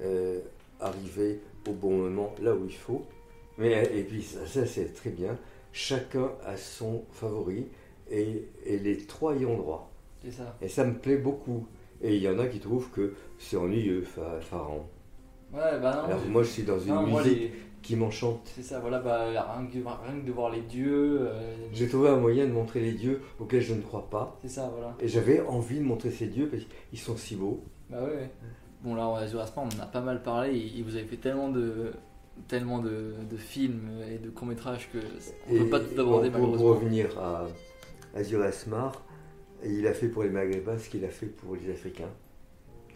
euh, arriver au bon moment là où il faut. Mais, euh, et puis ça, ça, c'est très bien. Chacun a son favori et, et les trois y ont droit. C'est ça. Et ça me plaît beaucoup. Et il y en a qui trouvent que c'est ennuyeux, Pharaon. Ouais, bah non. Alors moi je suis dans une non, musique les- qui m'enchante. C'est ça, voilà, bah, rien, que, rien que de voir les dieux. euh, J'ai trouvé un moyen de montrer les dieux auxquels je ne crois pas. C'est ça, voilà. Et j'avais envie de montrer ces dieux parce qu'ils sont si beaux. Bah ouais, ouais. Bon, là, Azure Aspa, on en a pas mal parlé. Et vous avez fait tellement de tellement de, de films et de courts-métrages que on Et peut pas tout aborder pour, pour malheureusement. revenir à Azur Asmar, il a fait pour les Maghrébins ce qu'il a fait pour les Africains.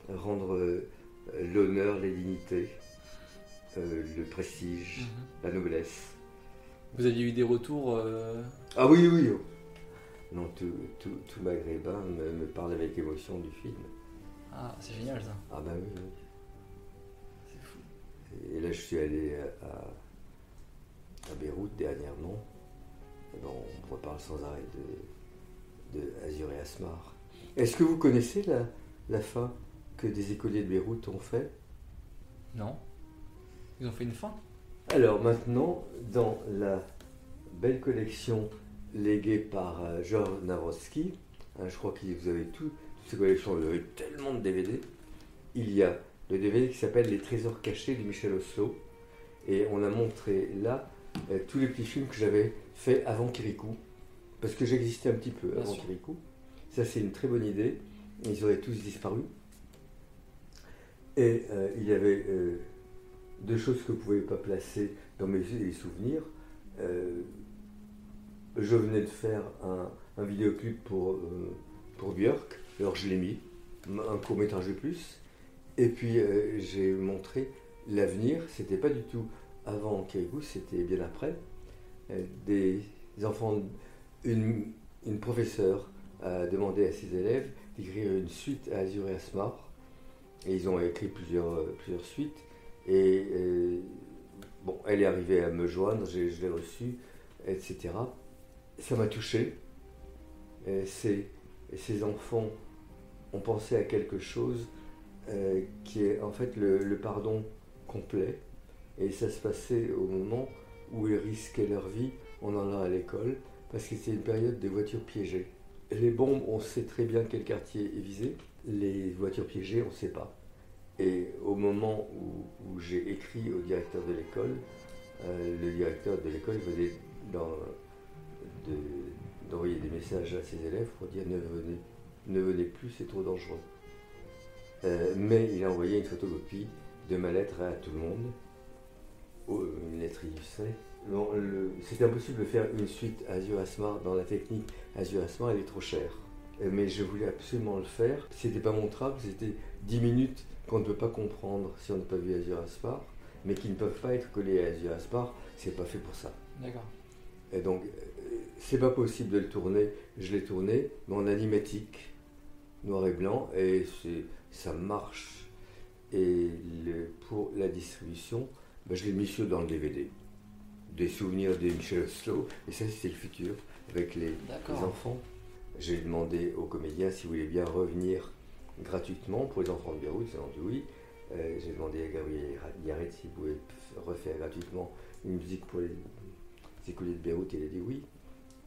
Rendre euh, l'honneur, les dignités, le prestige, Mhm. la noblesse. Vous aviez eu des retours euh, Ah oui, oui. oh. Non, tout, tout, tout maghrébin me, me parle avec émotion du film. Ah, c'est génial ça. Ah bah oui, oui. C'est fou. Et là, je suis allé à, à Beyrouth dernièrement. Et ben, on reparle sans arrêt de, de Azur et Asmar. Est-ce que vous connaissez la, la fin que des écoliers de Beyrouth ont fait? Non Ils ont fait une fin Alors maintenant, dans la belle collection léguée par euh, Georges hein, je crois que vous avez tout, toutes ces collections, vous avez tellement de DVD, il y a le DVD qui s'appelle Les Trésors cachés de Michel Oslo. Et on a montré là euh, tous les petits films que j'avais fait avant Kirikou. Parce que j'existais un petit peu Bien avant sûr. Kirikou. Ça, c'est une très bonne idée. Ils auraient tous disparu. Et euh, il y avait euh, deux choses que je ne pouvais pas placer dans mes souvenirs. Euh, je venais de faire un, vidéoclip pour, euh, Björk, alors je l'ai mis, un court métrage de plus. Et puis euh, j'ai montré l'avenir, c'était pas du tout avant Kirikou, c'était bien après. Euh, des enfants, une, une professeure a demandé à ses élèves d'écrire une suite à Azur et Asmar. Et ils ont écrit plusieurs, plusieurs suites. Et euh, bon, elle est arrivée à me joindre, je l'ai reçue, etc. Ça m'a touché. Et ces, enfants ont pensé à quelque chose euh, qui est en fait le, le pardon complet. Et ça se passait au moment où ils risquaient leur vie en allant à l'école, parce que c'était une période des voitures piégées. Les bombes, on sait très bien quel quartier est visé. Les voitures piégées, on ne sait pas. Et au moment où, j'ai écrit au directeur de l'école, euh, le directeur de l'école venait d'en- de- d'envoyer des messages à ses élèves pour dire ne venez, ne venez plus, c'est trop dangereux. Euh, mais il a envoyé une photocopie de ma lettre à tout le monde, Oh, une lettre illustrée. C'était impossible de faire une suite Azure Asmar dans la technique Azure Asmar, elle est trop chère. Euh, Mais je voulais absolument le faire. C'était pas montrable, c'était 10 minutes qu'on ne peut pas comprendre si on n'a pas vu Azure Asmar, mais qui ne peuvent pas être collés à Azure Asmar, c'est pas fait pour ça. D'accord. Et donc, euh, c'est pas possible de le tourner. Je l'ai tourné, mais en animatique, noir et blanc, et ça marche. Et le- pour la distribution, ben, je l'ai mis sur dans le DVD. Des souvenirs de Michel Oslo, et ça, c'était le futur, avec les, les enfants. J'ai demandé aux comédiens s'ils voulaient bien revenir gratuitement pour les enfants de Beyrouth, ils ont dit oui. Euh, J'ai demandé à Gabriel Yaret s'il pouvait refaire gratuitement une musique pour les écoliers de Beyrouth, il a dit oui.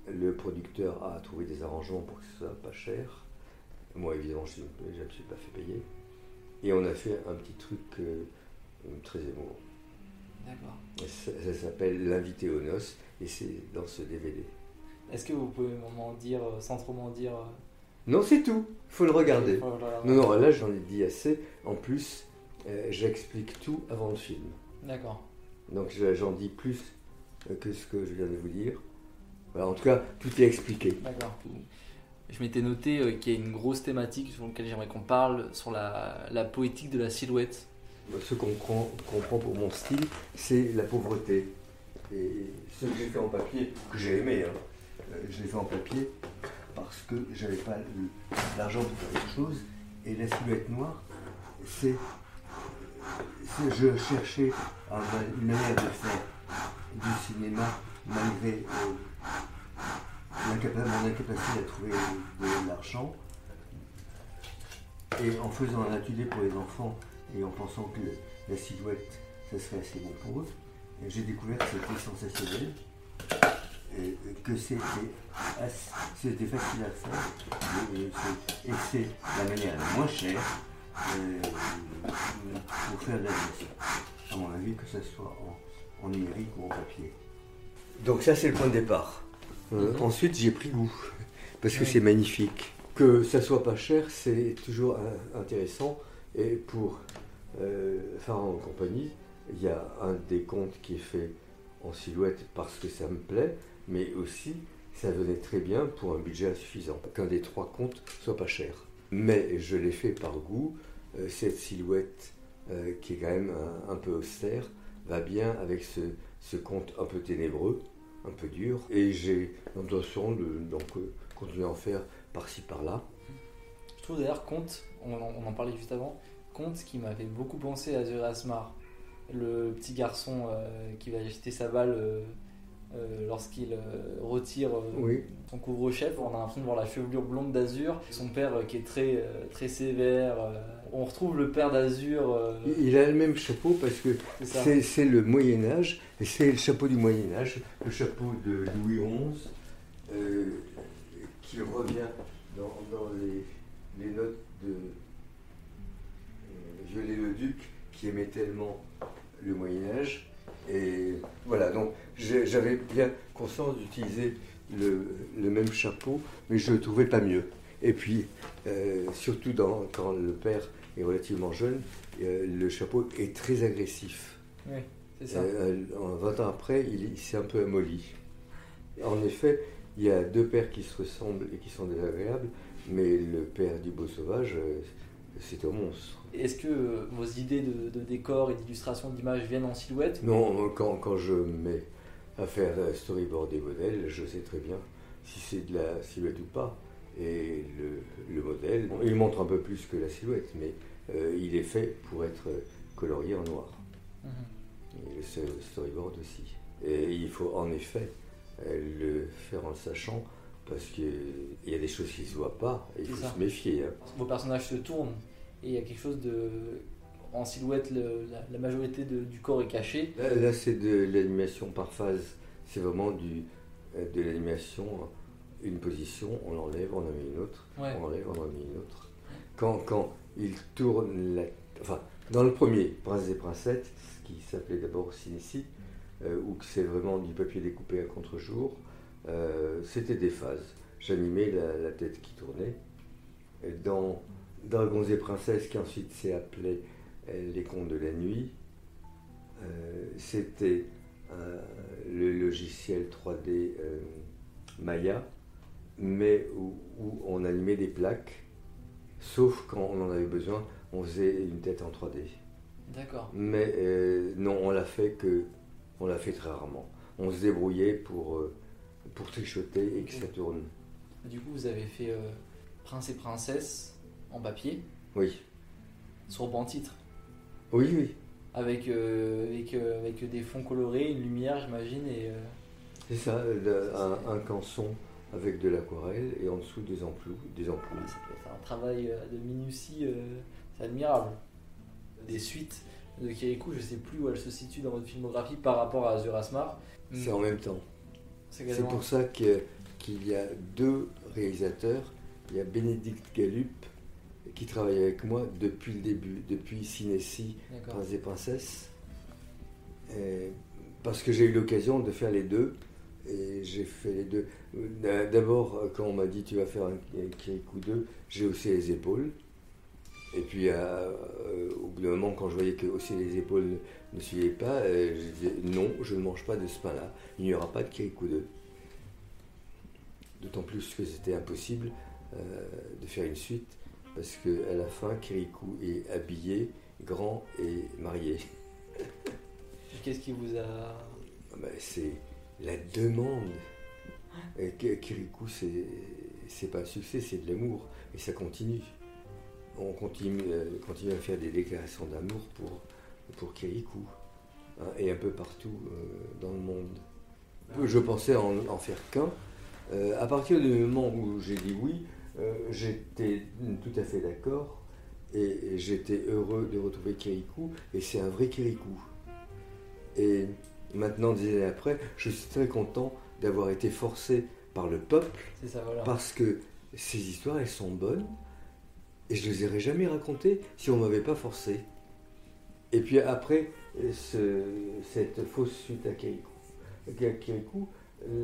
Le producteur a trouvé des arrangements pour que ce soit pas cher. Moi, évidemment, je ne me suis pas fait payer. Et on a fait un petit truc euh, très émouvant. D'accord. Ça, ça s'appelle L'invité aux noces, et c'est dans ce DVD. Est-ce que vous pouvez m'en dire, euh, sans trop m'en dire Non, c'est tout. Il faut le regarder. oh là là. Non, non, là j'en ai dit assez. En plus, euh, j'explique tout avant le film. D'accord. Donc je- j'en dis plus euh, que ce que je viens de vous dire. Voilà, en tout cas, tout est expliqué. D'accord. Je m'étais noté euh, qu'il y a une grosse thématique sur laquelle j'aimerais qu'on parle, sur la, la poétique de la silhouette. Ce qu'on prend pour mon style, c'est la pauvreté. Et ce que j'ai fait en papier, que j'ai aimé, hein, je l'ai fait en papier parce que j'avais pas l'argent pour faire autre chose. Et la silhouette noire, c'est. Je cherchais un- une manière de faire du cinéma malgré euh, mon incapacité à trouver de l'argent. Et en faisant un atelier pour les enfants et en pensant que la silhouette, ça serait assez bon pour eux, j'ai découvert que c'était sensationnel, que c'était assez- c'était facile à faire, et, et c'est- la manière la moins chère euh, pour faire de l'animation. À mon avis, que ce soit en, en numérique ou en papier. Donc ça, c'est le point de départ. Euh, Mhm. Ensuite, j'ai pris goût, parce que Oui. c'est magnifique. Que ça soit pas cher, c'est toujours euh, intéressant. Et pour euh, Pharaon en compagnie, il y a un des contes qui est fait en silhouette parce que ça me plaît, mais aussi ça venait très bien pour un budget insuffisant. Qu'un des trois contes soit pas cher. Mais je l'ai fait par goût. Euh, cette silhouette euh, qui est quand même un, peu austère va bien avec ce, ce conte un peu ténébreux, un peu dur. Et j'ai l'intention de donc, euh, continuer à en faire par-ci par-là. Je trouve d'ailleurs Comte, on, en- parlait juste avant, Comte qui m'a fait beaucoup penser à The Asmar, le petit garçon qui va jeter sa balle euh, lorsqu'il euh, retire euh, Oui. son couvre-chef. On a l'impression de voir la chevelure blonde d'Azur, son père euh, qui est très, euh, très sévère. euh. On retrouve le père d'Azur, euh, Il a le même chapeau parce que c'est le Moyen Âge, et c'est le chapeau du Moyen Âge, le chapeau de Louis XI, euh, qui revient dans, dans les, les notes de euh, Viollet-le-Duc, qui aimait tellement le Moyen Âge. Et voilà, donc j'avais bien conscience d'utiliser le, le même chapeau, mais je ne trouvais pas mieux. Et puis, euh, surtout dans- quand le père est relativement jeune, euh, le chapeau est très agressif. Oui, c'est ça. Euh, en 20 ans après, il, il s'est un peu amolli. En effet, il y a deux pères qui se ressemblent et qui sont désagréables, mais le père du beau sauvage, euh, c'est un monstre. Est-ce que euh, vos idées de, de décor et d'illustration d'images viennent en silhouette Non, quand, quand je me mets à faire euh, storyboard des modèles, je sais très bien si c'est de la silhouette ou pas. Et le, le modèle, bon, il montre un peu plus que la silhouette, mais euh, il est fait pour être colorié en noir. Mhm. Et le sto- storyboard aussi. Et il faut en effet euh, le faire en le sachant, parce qu'il y a des choses qui ne se voient pas, et il faut ça. se méfier. hein. Vos personnages se tournent et il y a quelque chose de. En silhouette, le- la, la majorité de- du corps est caché. Là, là, c'est de l'animation par phase. C'est vraiment du, euh, de l'animation, une position, on l'enlève, on en met une autre, Ouais. on enlève, on en met une autre. Quand, quand il tourne la... Enfin, dans le premier, Prince et Princesse, qui s'appelait d'abord Cinécie, euh, où c'est vraiment du papier découpé à contre-jour, euh, c'était des phases. J'animais la, la tête qui tournait. Dans Dragons et Princesses, qui ensuite s'est appelé euh, Les Contes de la Nuit, euh, c'était euh, le logiciel 3D euh, Maya, mais où, où on animait des plaques, sauf quand on en avait besoin, on faisait une tête en 3D. D'accord. Mais non, on l'a fait que, on l'a fait très rarement. On se débrouillait pour, pour trichoter et que ça tourne. Du coup, vous avez fait euh, Prince et Princesse en papier, Oui, sur banc titre, oui, oui. avec, euh, avec, euh, avec des fonds colorés, une lumière, j'imagine, et. C'est ça, le- un, un canson avec de l'aquarelle et en dessous des ampoules. Des ampoules. ça peut être un travail de minutie, c'est admirable. Des suites de Kirikou, je sais plus où elles se situent dans votre filmographie par rapport à Zurasmar. C'est en même temps. C'est pour ça qu'il y a deux réalisateurs. Il y a Bénédicte Galup qui travaille avec moi depuis le début, depuis D'accord. Prince et Princesse. Et parce que j'ai eu l'occasion de faire les deux. Et j'ai fait les deux. Euh, D'abord, quand on m'a dit tu vas faire un un Kirikou 2, j'ai haussé les épaules. Et puis, euh, euh, au bout d'un moment, quand je voyais que hausser les épaules ne, ne suivait pas, euh, je disais non, je ne mange pas de ce pain-là. Il n'y aura pas de Kirikou 2. D'autant plus que c'était impossible euh, de faire une suite, parce qu'à la fin, Kirikou est habillé, grand et marié. Qu'est-ce qui vous a. Ah ben, c'est la demande. Et Ki- Kirikou, c'est pas un succès, c'est de l'amour. Et ça continue. On continue, euh, continue à faire des déclarations d'amour pour, pour Kirikou, hein, et un peu partout euh, dans le monde. Je pensais en, en faire qu'un. Euh, à partir du moment où j'ai dit oui, euh, j'étais tout à fait d'accord et, et j'étais heureux de retrouver Kirikou et c'est un vrai Kirikou. Et maintenant, des années après, je suis très content d'avoir été forcé par le peuple C'est ça, voilà. parce que ces histoires, elles sont bonnes et je les aurais jamais racontées si on m'avait pas forcé. Et puis après ce- cette fausse suite à Kirikou, à Kirikou,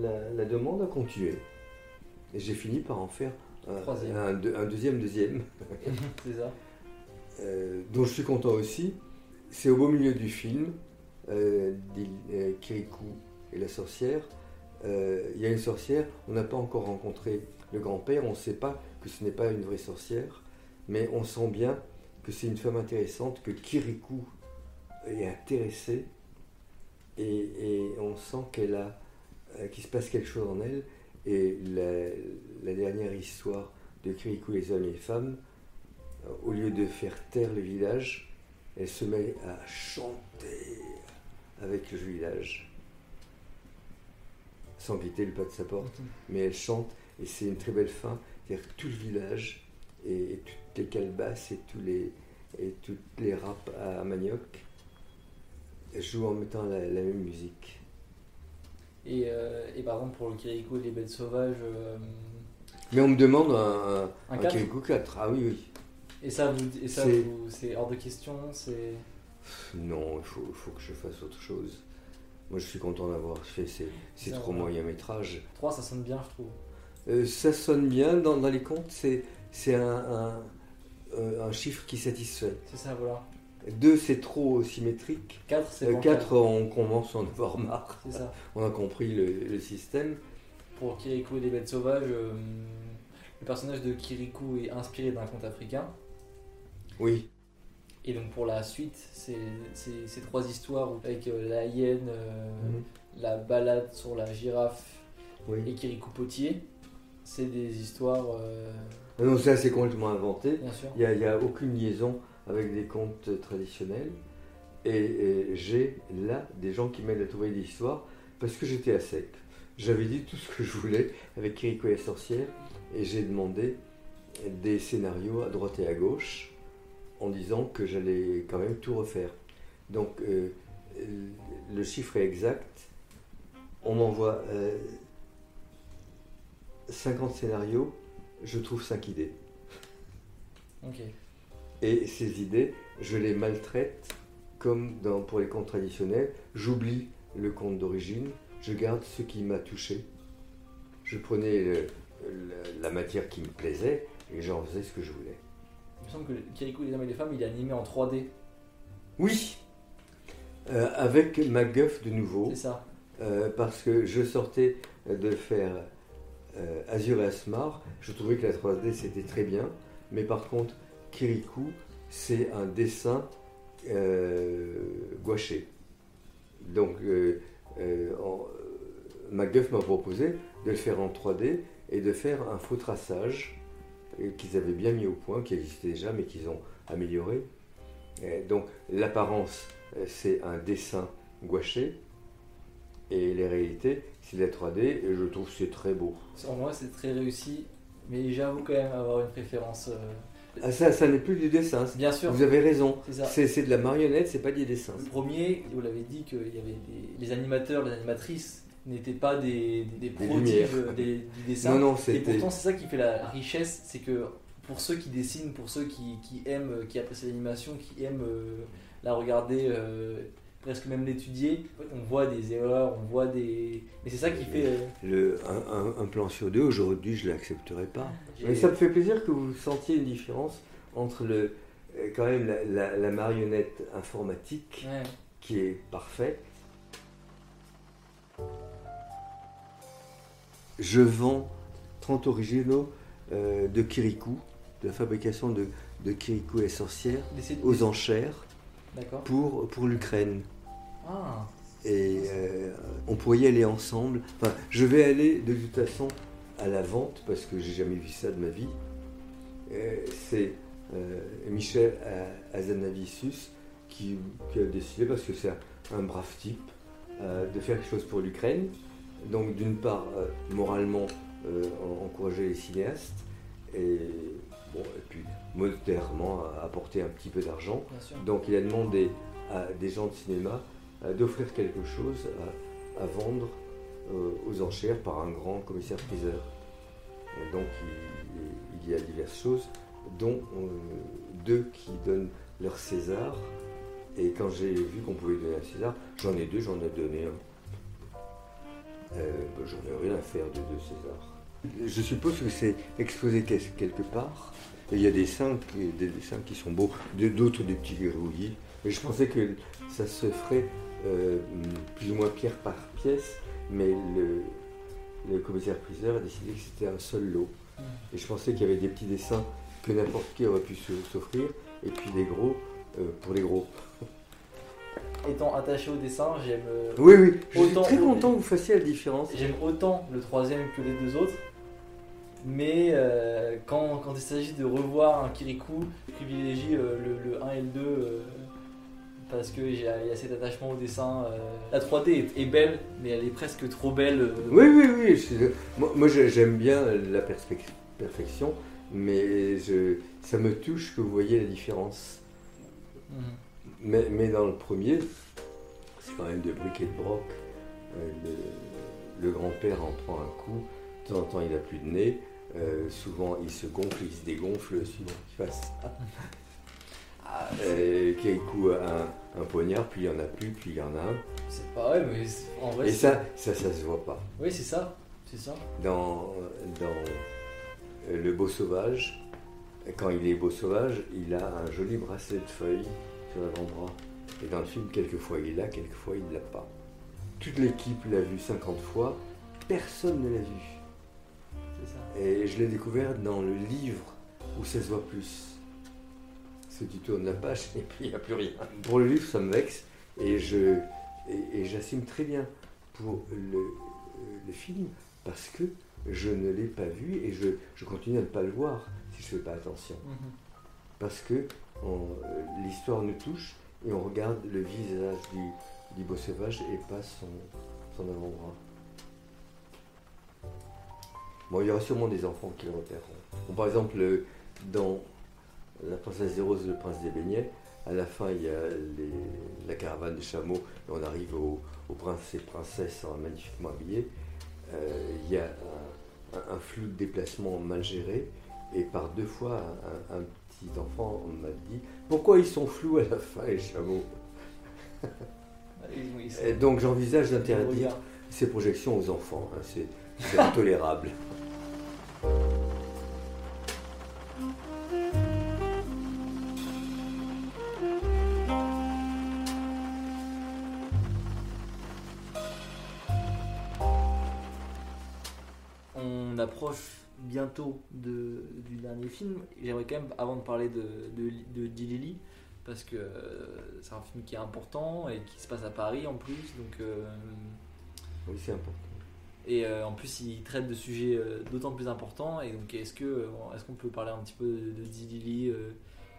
la, la demande a continué. Et j'ai fini par en faire un, deuxième deuxième, [LAUGHS] c'est ça. euh, dont je suis content aussi. C'est au beau milieu du film, euh, euh, Kirikou et la sorcière. Euh, Il y a une sorcière, on n'a pas encore rencontré le grand-père, on ne sait pas que ce n'est pas une vraie sorcière, mais on sent bien que c'est une femme intéressante, que Kirikou est intéressée, et, et on sent qu'elle a, euh, qu'il se passe quelque chose en elle. Et la, la dernière histoire de Kirikou, les hommes et les femmes, euh, au lieu de faire taire le village, elle se met à chanter avec le village, sans quitter le pas de sa porte mais elle chante et c'est une très belle fin. C'est-à-dire que tout le village toutes les calebasses et tous les et toutes les râpes à manioc jouent en mettant la, la même musique. Et, euh, et par exemple, pour le Kirikou et les bêtes sauvages, euh, Mais on me demande un, un un 4 Kirikou 4. Ah oui, oui. Et ça, vous, et ça C'est- hors de question c'est... Non, il faut, faut que je fasse autre chose. Moi, je suis content d'avoir fait ces, ces trois moyens métrages. 3, ça sonne bien, je trouve. Euh, ça sonne bien dans, dans les contes, c'est c'est un, un, euh, un chiffre qui satisfait. C'est ça, voilà. Deux, c'est trop symétrique. 4, c'est Euh, on commence à en avoir marre. C'est ça. [LAUGHS] On a compris le, le système. Pour Kirikou et les bêtes sauvages, euh, le personnage de Kirikou est inspiré d'un conte africain. Oui, Et donc pour la suite, ces trois histoires avec euh, la hyène, euh, la balade sur la girafe oui. et Kirikou Potier, c'est des histoires, Non, ça, c'est complètement inventé. bien sûr. Il n'y a, aucune liaison avec des contes traditionnels. Et, et j'ai là des gens qui m'aident à trouver des histoires parce que j'étais à sec. J'avais dit tout ce que je voulais avec Kiriko et la sorcière et j'ai demandé des scénarios à droite et à gauche en disant que j'allais quand même tout refaire. Donc euh, le chiffre est exact. On m'envoie euh, 50 scénarios, je trouve 5 idées. Ok. Et ces idées, je les maltraite comme dans, pour les contes traditionnels. J'oublie le conte d'origine, je garde ce qui m'a touché. Je prenais le- le- la matière qui me plaisait et j'en faisais ce que je voulais. Il me semble que Kirikou, les hommes et les femmes, il est animé en 3D. Oui, Euh, avec MacGuff de nouveau, C'est ça. euh, parce que je sortais de faire euh, Azur et Asmar, je trouvais que la 3D c'était très bien, mais par contre, Kirikou, c'est un dessin euh, gouaché. Donc, euh, euh, en- MacGuff m'a proposé de le faire en 3D et de faire un faux traçage qu'ils avaient bien mis au point, qui existait déjà, mais qu'ils ont amélioré. Donc, l'apparence, c'est un dessin gouaché, et les réalités, c'est de la 3D, et je trouve que c'est très beau. En moi, c'est très réussi, mais j'avoue quand même avoir une préférence. euh, Ah, ça, ça n'est plus du dessin, Bien sûr, vous avez raison. c'est de la marionnette, c'est pas des dessins. Le premier, vous l'avez dit qu'il y avait des, les animateurs, les animatrices n'étaient pas des, des, des prodiges du dessin. Non, non, Et c'était. pourtant, c'est ça qui fait la richesse, c'est que pour ceux qui dessinent, pour ceux qui, qui aiment, qui apprécient l'animation, qui aiment euh, la regarder, euh, presque même l'étudier, on voit des erreurs, on voit des. Mais c'est ça qui fait. euh, Le, un, un- un plan sur deux, aujourd'hui, je l'accepterai pas. Mais ça me fait plaisir que vous sentiez une différence entre le, euh, quand même la, la- la marionnette informatique Ouais. qui est parfaite. Je vends 30 originaux euh, de Kirikou, de la fabrication de, de Kirikou et sorcières, aux enchères pour, pour l'Ukraine. Ah, Et euh, on pourrait y aller ensemble. Enfin, je vais aller de toute façon à la vente parce que j'ai jamais vu ça de ma vie. Euh, c'est euh, Michel Azanavicius qui, qui, a décidé, parce que c'est un, brave type, de faire quelque chose pour l'Ukraine. Donc d'une part, moralement, encourager les cinéastes, et, bon, et puis modérément apporter un petit peu d'argent. Donc il a demandé à des gens de cinéma d'offrir quelque chose à, vendre aux enchères par un grand commissaire-priseur. Donc il, il, y a diverses choses dont euh, deux qui donnent leur César. Et quand j'ai vu qu'on pouvait donner un César, j'en ai deux, j'en ai donné un. Euh, ben, j'en ai rien à faire de deux Césars. Je suppose que c'est exposé quelque part. il y a des dessins, des dessins qui sont beaux, d'autres des petits verrouillis. Mais je pensais que ça se ferait euh, plus ou moins pierre par pièce, mais le, le commissaire-priseur a décidé que c'était un seul lot. Et je pensais qu'il y avait des petits dessins que n'importe qui aurait pu s'offrir, et puis des gros euh, pour les gros. Étant attaché au dessin, j'aime. Euh, oui, oui, je suis très content que vous fassiez la différence. J'aime autant le troisième que les deux autres, mais euh, quand, quand, il s'agit de revoir un Kirikou, je privilégie le, le, 1 et le 2 parce qu'il y, a cet attachement au dessin. la 3D est, belle, mais elle est presque trop belle. Oui, oui, oui. Moi, moi j'aime bien la perfection mais je, ça me touche que vous voyez la différence. Mhm. Mais, mais, dans le premier, c'est quand même de briquet de broc. Euh, le, grand-père en prend un coup, de temps en temps il n'a plus de nez, euh, souvent il se gonfle, il se dégonfle suivant qu'il fasse. Ah, euh, qui coup un, un, poignard, puis il n'y en a plus, puis il y en a un. C'est pareil, mais en vrai. Et ça, ça, ça se voit pas. Oui, c'est ça. C'est ça. Dans, dans euh, le beau sauvage, quand il est beau sauvage, il a un joli bracelet de feuilles sur l'avant-bras. Et dans le film, quelquefois il l'a, quelquefois il ne l'a pas. Toute l'équipe l'a vu 50 fois, personne ne l'a vu. Ça. Et je l'ai découvert dans le livre où ça se voit plus. Que tu tournes la page [LAUGHS] et puis il n'y a plus rien. Pour le livre, ça me vexe et je et, j'assume très bien pour le, le film parce que je ne l'ai pas vu et je, continue à ne pas le voir si je ne fais pas attention. Mhm. Parce que l'histoire nous touche et on regarde le visage du, beau sauvage et pas son, son avant-bras. Bon, il y aura sûrement des enfants qui le repéreront. par exemple, dans La princesse des roses, le prince des beignets, à la fin, il y a la caravane de chameaux et on arrive aux au princes et princesses magnifiquement habillés. Euh, il y a un, flou de déplacement mal géré. Et par deux fois, un, petit enfant m'a dit Pourquoi ils sont flous à la fin, les chameaux? Et Donc j'envisage d'interdire ces projections aux enfants. Hein, c'est intolérable. [LAUGHS] bientôt de, du dernier film. J'aimerais quand même, avant de parler de, de, de Dilili, parce que euh, c'est un film qui est important et qui se passe à Paris en plus. Donc, euh, oui, c'est important. Et euh, en plus, il traite de sujets d'autant plus importants. Et donc, est-ce que est-ce qu'on peut parler un petit peu de, Dilili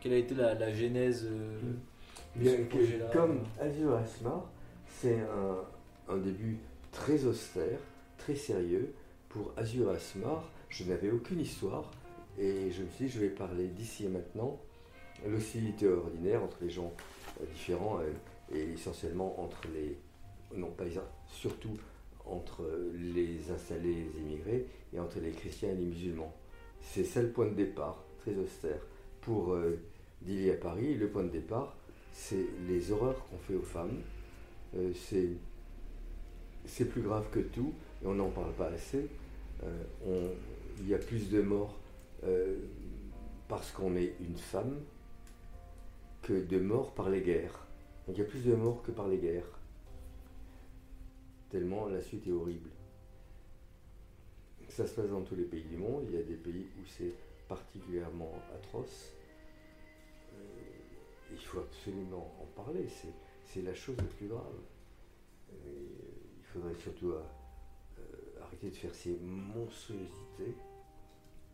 Quelle a été la, la genèse Bien, Comme Azure Asmar, c'est un, un début très austère, très sérieux pour Azure Asmar, je n'avais aucune histoire et je me suis dit, je vais parler d'ici et maintenant, l'hostilité ordinaire entre les gens euh, différents euh, et essentiellement entre les, non pas surtout entre les installés et les immigrés et entre les chrétiens et les musulmans. C'est ça le point de départ, très austère. Pour euh, Dili à Paris, le point de départ, c'est les horreurs qu'on fait aux femmes. c'est plus grave que tout, et on n'en parle pas assez. On, il y a plus de morts euh, parce qu'on est une femme que de morts par les guerres. il y a plus de morts que par les guerres. Tellement la suite est horrible. Ça se passe dans tous les pays du monde. Il y a des pays où c'est particulièrement atroce. Euh, il faut absolument en parler. C'est la chose la plus grave. il faudrait surtout de faire ces monstruosités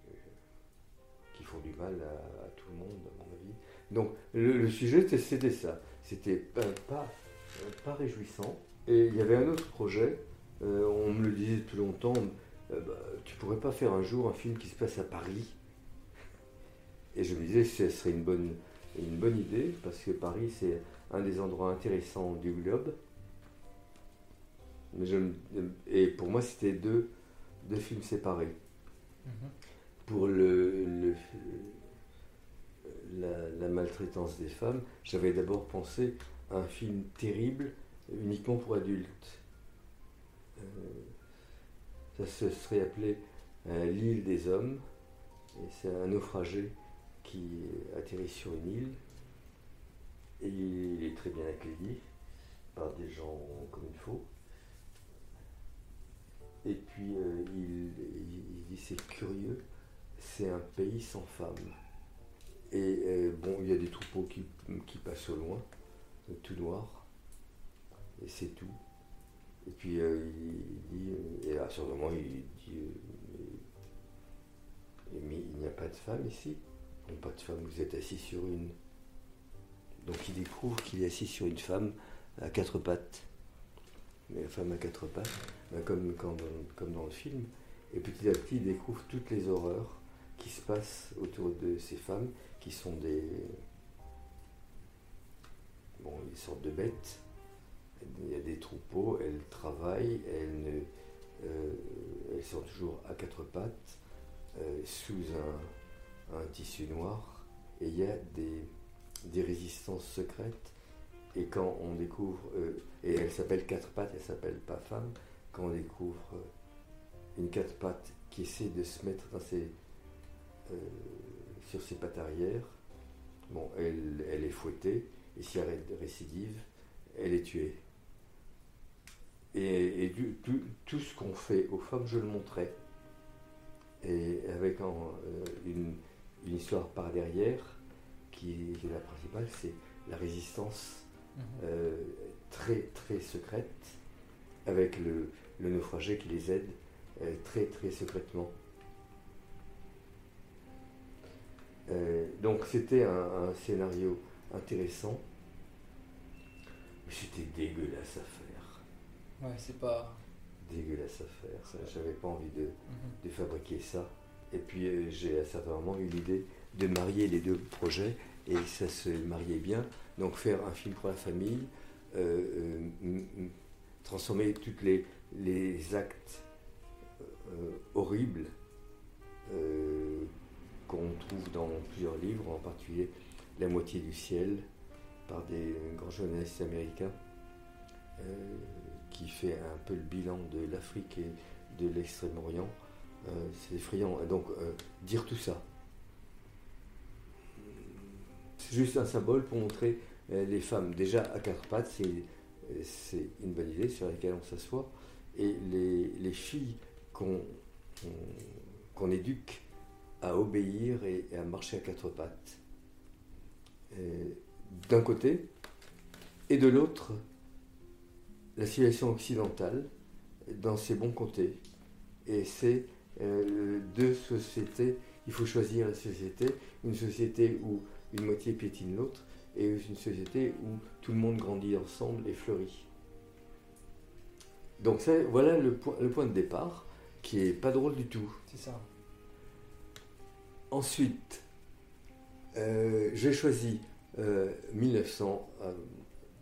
euh, qui font du mal à, tout le monde, à mon avis. Donc le, sujet, c'était- ça. C'était pas, pas, euh, pas réjouissant. Et il y avait un autre projet, euh, on me le disait depuis longtemps, euh, bah, tu pourrais pas faire un jour un film qui se passe à Paris Et je me disais, ce serait une bonne, une bonne idée, parce que Paris, c'est un des endroits intéressants du globe. Mais je et pour moi, c'était deux, deux films séparés. Pour le, le- la, la maltraitance des femmes, j'avais d'abord pensé à un film terrible uniquement pour adultes. Euh, ça se serait appelé euh, L'île des hommes. Et c'est un naufragé qui atterrit sur une île. Et il est très bien accueilli par des gens comme il faut. Et puis euh, il, dit c'est curieux, c'est un pays sans femmes. Et euh, bon, il y a des troupeaux qui, passent au loin, euh, tout noir, et c'est tout. Et puis il dit, et sur le moment il dit, mais, mais il n'y a pas de femme ici Non, pas de femme, vous êtes assis sur une. Donc il découvre qu'il est assis sur une femme à quatre pattes. Mais femme à quatre pattes, ben, comme, dans le film. Et petit à petit, il découvre toutes les horreurs qui se passent autour de ces femmes, qui sont des. Bon, des sortes de bêtes. Il y a des troupeaux, elles travaillent, elles, euh, sont toujours à quatre pattes, euh, sous un, tissu noir. Et il y a des résistances secrètes. Et quand on découvre, euh, et elle s'appelle quatre pattes, elle s'appelle pas femme, quand on découvre euh, une quatre pattes qui essaie de se mettre dans ses, euh, sur ses pattes arrière, bon, elle, est fouettée, et si elle récidive, elle est tuée. Et, tout, ce qu'on fait aux femmes, je le montrais. Et avec une histoire par derrière, qui est la principale, c'est la résistance euh, très très secrète, avec le, le naufragé qui les aide euh, très très secrètement. Euh, donc c'était un, un scénario intéressant, mais c'était dégueulasse à faire. Ouais, c'est pas. Dégueulasse à faire. J'avais pas envie de, Mhm. de fabriquer ça. Et puis j'ai à certains moments eu l'idée de marier les deux projets et ça se mariait bien. Donc faire un film pour la famille, euh, euh, transformer tous les, les actes euh, horribles qu'on trouve dans plusieurs livres, en particulier La moitié du ciel par des grands journalistes américains qui fait un peu le bilan de l'Afrique et de l'Extrême-Orient. C'est effrayant. Donc, dire tout ça, c'est juste un symbole pour montrer les femmes déjà à quatre pattes, c'est, euh, c'est une bonne idée sur laquelle on s'assoit, et les, les filles qu'on, éduque à obéir et, à marcher à quatre pattes. Euh, d'un côté, et de l'autre, la civilisation occidentale dans ses bons côtés. Et c'est euh, deux sociétés, il faut choisir la société, une société où une moitié piétine l'autre, et une société où tout le monde grandit ensemble et fleurit. Donc ça, voilà le point, le point de départ, qui est pas drôle du tout. C'est ça. Ensuite, euh, j'ai choisi euh, 1900. euh,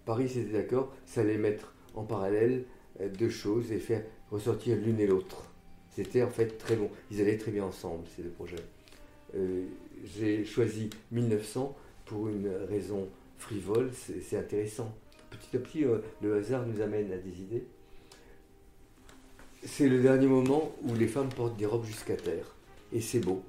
Paris, c'était d'accord, ça allait mettre en parallèle euh, deux choses et faire ressortir l'une et l'autre. C'était en fait très bon. Ils allaient très bien ensemble, ces deux projets. Euh, j'ai choisi 1900 pour une raison frivole, c'est intéressant. Petit à petit, euh, le hasard nous amène à des idées. C'est le dernier moment où les femmes portent des robes jusqu'à terre. Et c'est beau.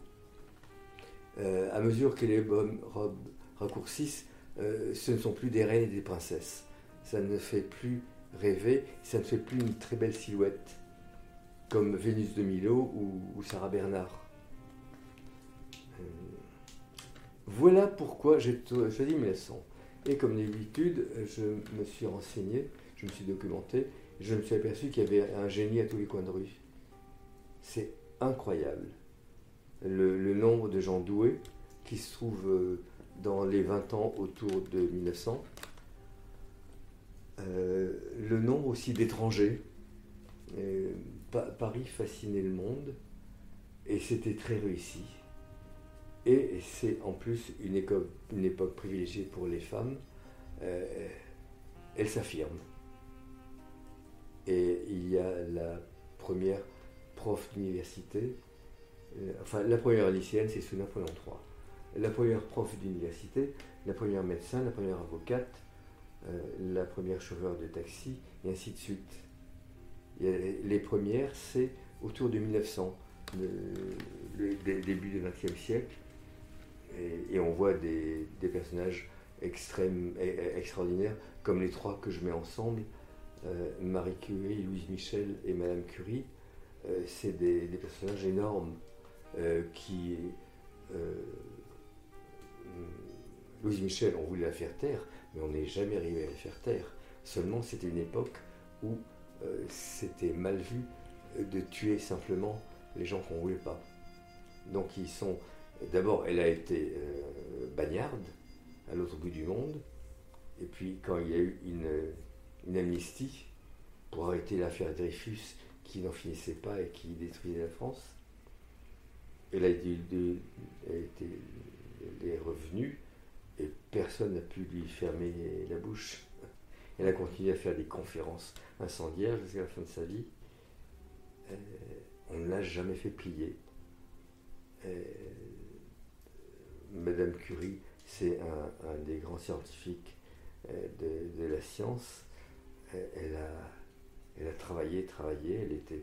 Euh, à mesure que les robes raccourcissent, euh, ce ne sont plus des reines et des princesses. Ça ne fait plus rêver, ça ne fait plus une très belle silhouette, comme Vénus de Milo ou, ou Sarah Bernard. Voilà pourquoi j'ai choisi 1900. Et comme d'habitude, je me suis renseigné, je me suis documenté, je me suis aperçu qu'il y avait un génie à tous les coins de rue. C'est incroyable le, nombre de gens doués qui se trouve euh, dans les 20 ans autour de 1900. Euh, le nombre aussi d'étrangers. Euh, Pa- Paris fascinait le monde et c'était très réussi. Et c'est en plus une, époque privilégiée pour les femmes. Euh, elles s'affirment. Et il y a la première prof d'université, euh, enfin la première lycéenne, c'est sous Napoléon III. La première prof d'université, la première médecin, la première avocate, euh, la première chauffeur de taxi, et ainsi de suite. Les- premières, c'est autour de 1900, le, le dé- début du XXe siècle, et, on voit des, personnages extrêmes, extraordinaires, comme les trois que je mets ensemble, euh, Marie Curie, Louise Michel et Madame Curie. Euh, c'est des, personnages énormes euh, qui. euh, Louise Michel, on voulait la faire taire, mais on n'est jamais arrivé à la faire taire. Seulement, c'était une époque où c'était mal vu de tuer simplement les gens qu'on ne voulait pas. Donc, ils sont. D'abord, elle a été euh, bagnarde à l'autre bout du monde. Et puis, quand il y a eu une, amnistie pour arrêter l'affaire Dreyfus qui n'en finissait pas et qui détruisait la France, elle a été, est revenue et personne n'a pu lui fermer la bouche. Elle a continué à faire des conférences incendiaires jusqu'à la fin de sa vie. Euh, on ne l'a jamais fait plier. Euh, Madame Curie, c'est un, des grands scientifiques euh, de, la science. Euh, Elle a, travaillé, travaillé, elle était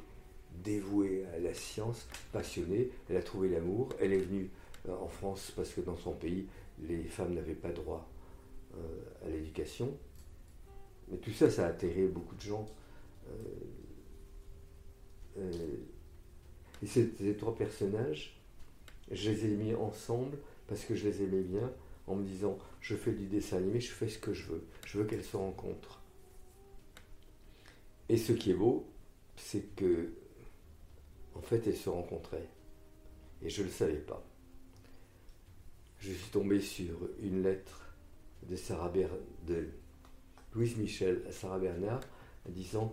dévouée à la science, passionnée, elle a trouvé l'amour, elle est venue euh, en France parce que dans son pays, les femmes n'avaient pas droit à l'éducation. Mais tout ça, ça a atterré beaucoup de gens. Et ces trois personnages, je les ai mis ensemble parce que je les aimais bien, en me disant, je fais du dessin animé, je fais ce que je veux. Je veux qu'elles se rencontrent. Et ce qui est beau, c'est que, en fait, elles se rencontraient. Et je ne le savais pas. Je suis tombé sur une lettre de, Sarah Ber- de Louise Michel à Sarah Bernard, disant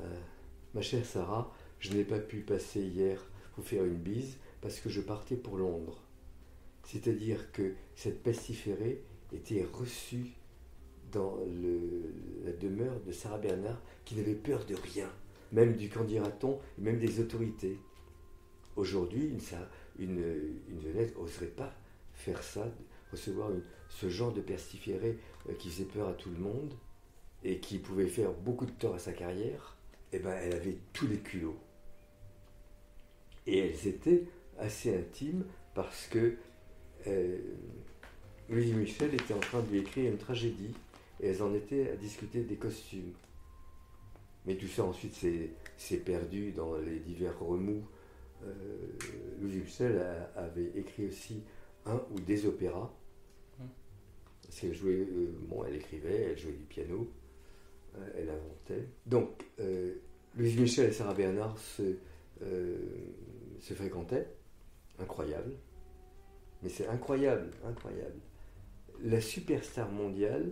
euh, Ma chère Sarah, je n'ai pas pu passer hier vous faire une bise parce que je partais pour Londres. C'est-à-dire que cette pestiférée était reçue dans la demeure de Sarah Bernard qui n'avait peur de rien, même du candidaton même des autorités. Aujourd'hui, une, une, n'oserait pas faire ça, recevoir ce genre de pestiféré euh, qui faisait peur à tout le monde et qui pouvait faire beaucoup de tort à sa carrière. Eh ben, elle avait tous les culots. Et elles étaient assez intimes parce que euh, Louise Michel était en train de lui écrire une tragédie et elles en étaient à discuter des costumes. Mais tout ça ensuite s'est perdu dans les divers remous. Euh, Louise Michel a- avait écrit aussi un ou des opéras. Parce qu'elle jouait, euh, bon, elle écrivait, elle jouait du piano, euh, elle inventait. Donc, euh, Louise Michel et Sarah Bernard se, se fréquentaient. Incroyable. Mais c'est incroyable, incroyable. La superstar mondiale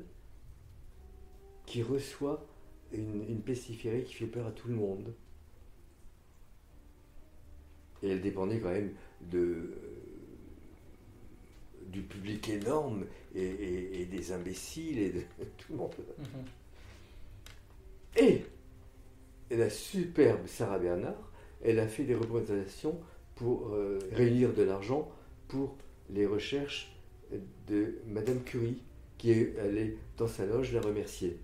qui reçoit une, une pestiférée qui fait peur à tout le monde. Et elle dépendait quand même de, euh, du public énorme et, et- et des imbéciles et de [LAUGHS] tout le monde. Et la superbe Sarah Bernard, elle a fait des représentations pour euh, réunir de l'argent pour les recherches de Madame Curie, qui est allée dans sa loge la remercier.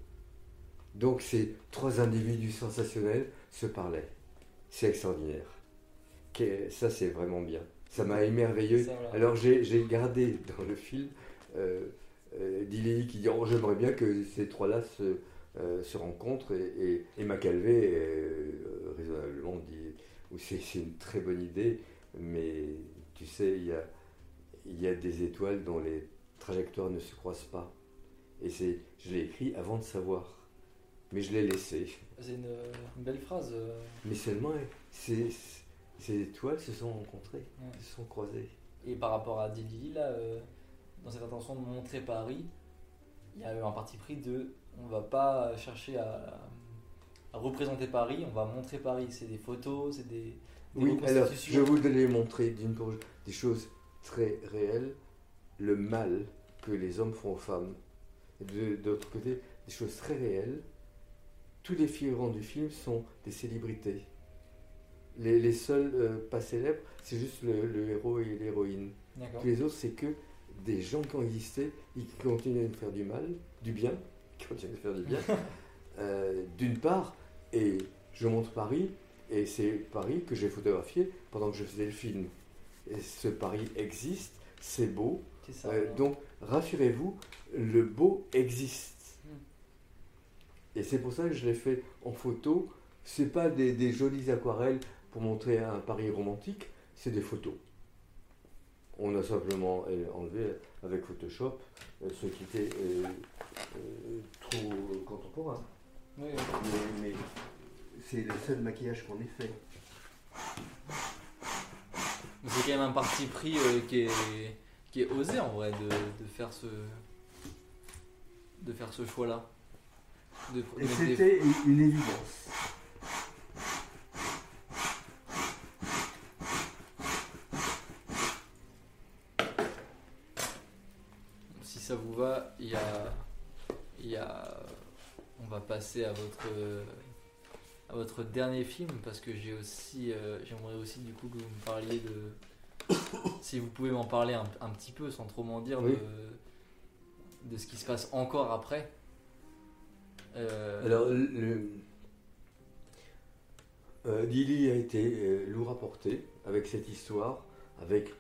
Donc ces trois individus sensationnels se parlaient. C'est extraordinaire. Ça, c'est vraiment bien. Ça m'a émerveillé. Alors j'ai gardé dans le film euh, euh, Dilly qui dit oh, J'aimerais bien que ces trois-là se, euh, se rencontrent. Et, et, et Macalvé, euh, raisonnablement, dit c'est c'est une très bonne idée, mais tu sais, il y a, il y a des étoiles dont les trajectoires ne se croisent pas. Et c'est, je l'ai écrit avant de savoir. Mais je l'ai laissé. C'est une, une belle phrase. euh, Mais seulement, ces, ces étoiles se sont rencontrées, Ouais. se sont croisées. Et par rapport à Dili, là, euh, dans cette intention de montrer Paris, il y a eu un parti pris de on va pas chercher à, à représenter Paris, on va montrer Paris. C'est des photos, c'est des, des Oui, alors je voudrais montrer d'une des choses très réelles, le mal que les hommes font aux femmes. Et de, l'autre côté, des choses très réelles. Tous les figurants du film sont des célébrités. Les, les seuls euh, pas célèbres, c'est juste le, le héros et l'héroïne. Tous les autres, c'est que des gens qui ont existé et qui continuent de faire du mal, du bien, [LAUGHS] qui continuent de faire du bien, [LAUGHS] euh, d'une part, et je montre Paris, et c'est Paris que j'ai photographié pendant que je faisais le film. Et ce Paris existe, c'est beau, C'est ça. euh, donc rassurez-vous, le beau existe. Hmm. Et c'est pour ça que je l'ai fait en photo. C'est pas des, des jolies aquarelles pour montrer un Paris romantique, c'est des photos. On a simplement euh, enlevé avec Photoshop euh, ce qui était euh, euh, trop contemporain. Oui, oui. Mais, mais c'est le seul maquillage qu'on ait fait. C'est quand même un parti pris euh, qui, est, qui est osé en vrai de, de faire ce de faire ce choix là. De, de Et des- c'était une évidence. Si ça vous va, il y a, il y a, on va passer à votre, à votre dernier film parce que j'ai aussi, euh, j'aimerais aussi du coup que vous me parliez de, si vous pouvez m'en parler un, un petit peu sans trop m'en dire Oui. de, de ce qui se passe encore après. Euh, Alors, le, euh, Lily a été lourd à porter avec cette histoire, avec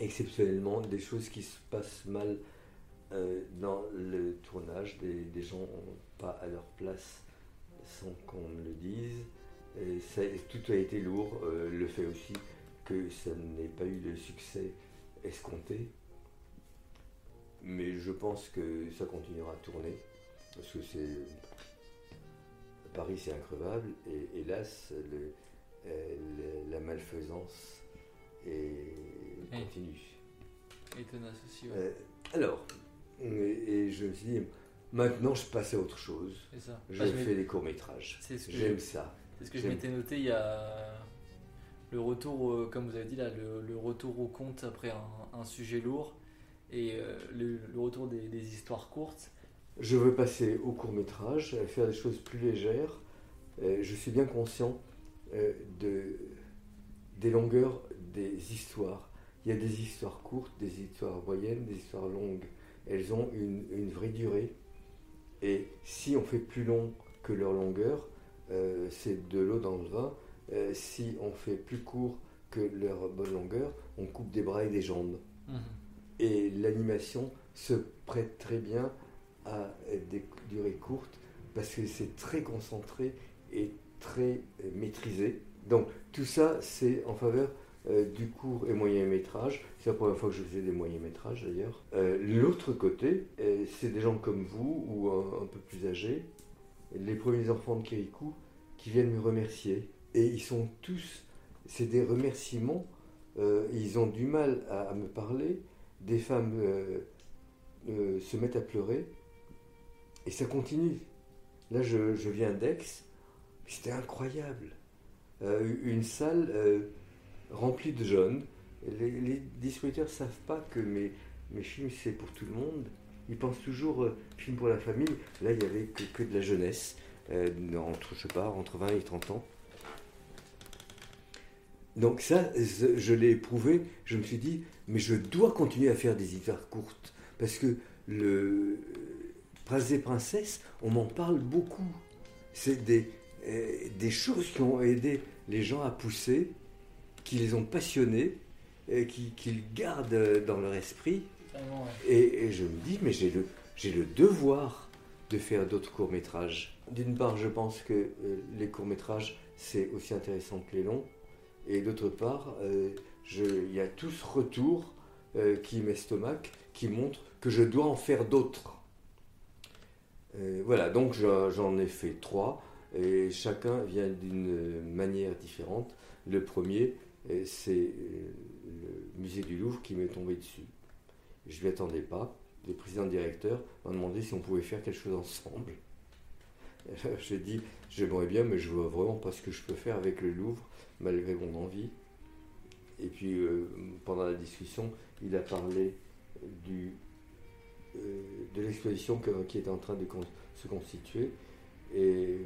exceptionnellement des choses qui se passent mal dans le tournage. Des, des gens pas à leur place sans qu'on me le dise. Et ça- tout a été lourd. euh, le fait aussi que ça n'ait pas eu le succès escompté. Mais je pense que ça continuera à tourner. Parce que c'est. Paris, c'est increvable. Et hélas, le- euh, le- la malfaisance est continue. et tenace aussi, ouais. Euh, alors, et, et je me suis dit, maintenant, je passe à autre chose. ça. Je fais des courts-métrages. J'aime ça. C'est ce que je m'étais noté il y a le retour, euh, comme vous avez dit là, le, le retour au conte après un, un sujet lourd et euh, le, le retour des, des histoires courtes. Je veux passer au court métrage, euh, faire des choses plus légères. Euh, Je suis bien conscient de, des longueurs des histoires. Il y a des histoires courtes, des histoires moyennes, des histoires longues. Elles ont une, une vraie durée. Et si on fait plus long que leur longueur, euh, c'est de l'eau dans le vin. Euh, si on fait plus court que leur bonne longueur, on coupe des bras et des jambes. Et l'animation se prête très bien à des durées courtes parce que c'est très concentré et très euh, maîtrisé. Donc tout ça, c'est en faveur euh, du court et moyen métrage. C'est la première fois que je faisais des moyens métrages d'ailleurs. Euh, L'autre côté, euh, c'est des gens comme vous ou un, peu plus âgés, les premiers enfants de Kirikou, qui viennent me remercier. Et ils sont tous, c'est des remerciements. ils ont du mal à, me parler. Des femmes se mettent à pleurer. Et ça continue. Là, je, je viens d'Aix. C'était incroyable. Une salle euh, remplie de jeunes. Les, distributeurs ne savent pas que mes, mes films, c'est pour tout le monde. Ils pensent toujours euh, film pour la famille. Là, il n'y avait que, que de la jeunesse. euh, entre, je sais pas, entre 20 et 30 ans. Donc ça, je l'ai éprouvé. Je me suis dit, mais je dois continuer à faire des histoires courtes. Parce que le Prince et Princesses, on m'en parle beaucoup. C'est des, euh, des choses qui ont aidé les gens à pousser, qui les ont passionnés, qui, qu'ils gardent dans leur esprit. Vraiment, ouais. Et, et je me dis, mais j'ai le, j'ai le devoir de faire d'autres courts-métrages. D'une part, je pense que euh, les courts-métrages, c'est aussi intéressant que les longs. Et d'autre part, euh, il y a tout ce retour euh, qui m'estomaque, qui montre que je dois en faire d'autres. Voilà, donc j'en ai fait trois, et chacun vient d'une manière différente. Le premier, c'est euh, le musée du Louvre qui m'est tombé dessus. Je ne m'y attendais pas. Le président directeur m'a demandé si on pouvait faire quelque chose ensemble. [LAUGHS] J'ai dit, j'aimerais bien, mais je vois vraiment pas ce que je peux faire avec le Louvre, malgré mon envie. Et puis, euh, pendant la discussion, il a parlé du, euh, de l'exposition qui est en train de se constituer. Et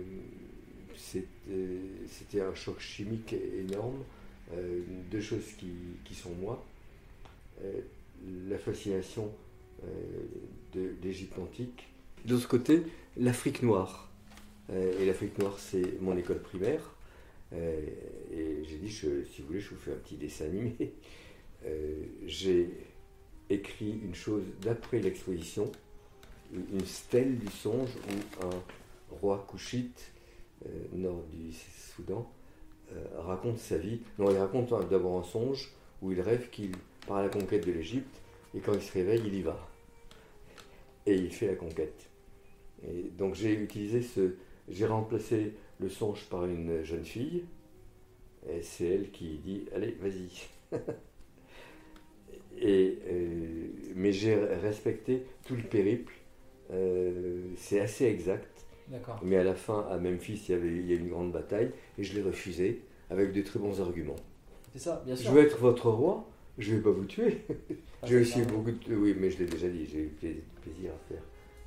c'était un choc chimique énorme. Euh, deux choses qui, qui sont moi. Euh, la fascination euh, de l'Égypte antique. De l'autre côté, l'Afrique noire. Euh, et l'Afrique noire, c'est mon école primaire. Et j'ai dit, si vous voulez, je vous fais un petit dessin animé. [LAUGHS] J'ai écrit une chose d'après l'exposition, une stèle du songe où un roi couchite, nord du Soudan, raconte sa vie. Non, il raconte hein, d'abord un songe où il rêve qu'il part à la conquête de l'Égypte et quand il se réveille, il y va. Et il fait la conquête. Donc j'ai utilisé ce. J'ai remplacé le songe par une jeune fille. Et c'est elle qui dit Allez, vas-y. [LAUGHS] et, euh, mais j'ai respecté tout le périple. Euh, c'est assez exact. Mais à la fin, à Memphis, il y, avait, il y a eu une grande bataille et je l'ai refusé avec de très bons arguments. C'est ça, bien Je sûr. veux être votre roi, je ne vais pas vous tuer. Ah, [LAUGHS] J'ai aussi beaucoup de... Oui, mais je l'ai déjà dit, j'ai eu pla- plaisir à faire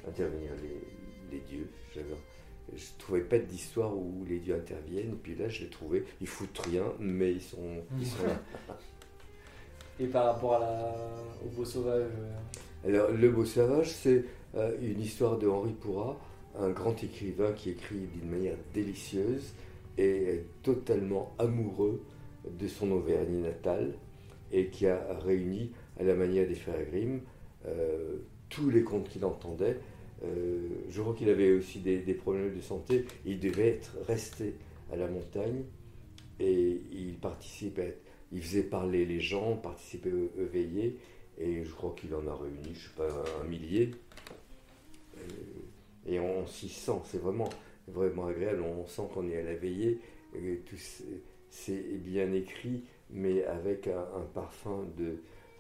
intervenir les, les dieux. Je ne trouvais pas d'histoire où les dieux interviennent, puis là je l'ai trouvé. Ils foutent rien, mais ils sont, ils sont là. [LAUGHS] Et par rapport à la... au beau sauvage, euh, Alors, Le Beau Sauvage, c'est euh, une histoire de Henri Pourrat, un grand écrivain qui écrit d'une manière délicieuse et totalement amoureux de son Auvergne natale et qui a réuni, à la manière des frères Grimm, euh, tous les contes qu'il entendait. Euh, je crois qu'il avait aussi des, problèmes de santé. Il devait être resté à la montagne et il participait, il faisait parler les gens, participait aux, aux veillées et je crois qu'il en a réuni, je sais pas, un millier. Euh, Et on, s'y sent, c'est vraiment, vraiment agréable. On sent qu'on est à la veillée. Et tout c'est- bien écrit, mais avec un, un parfum de,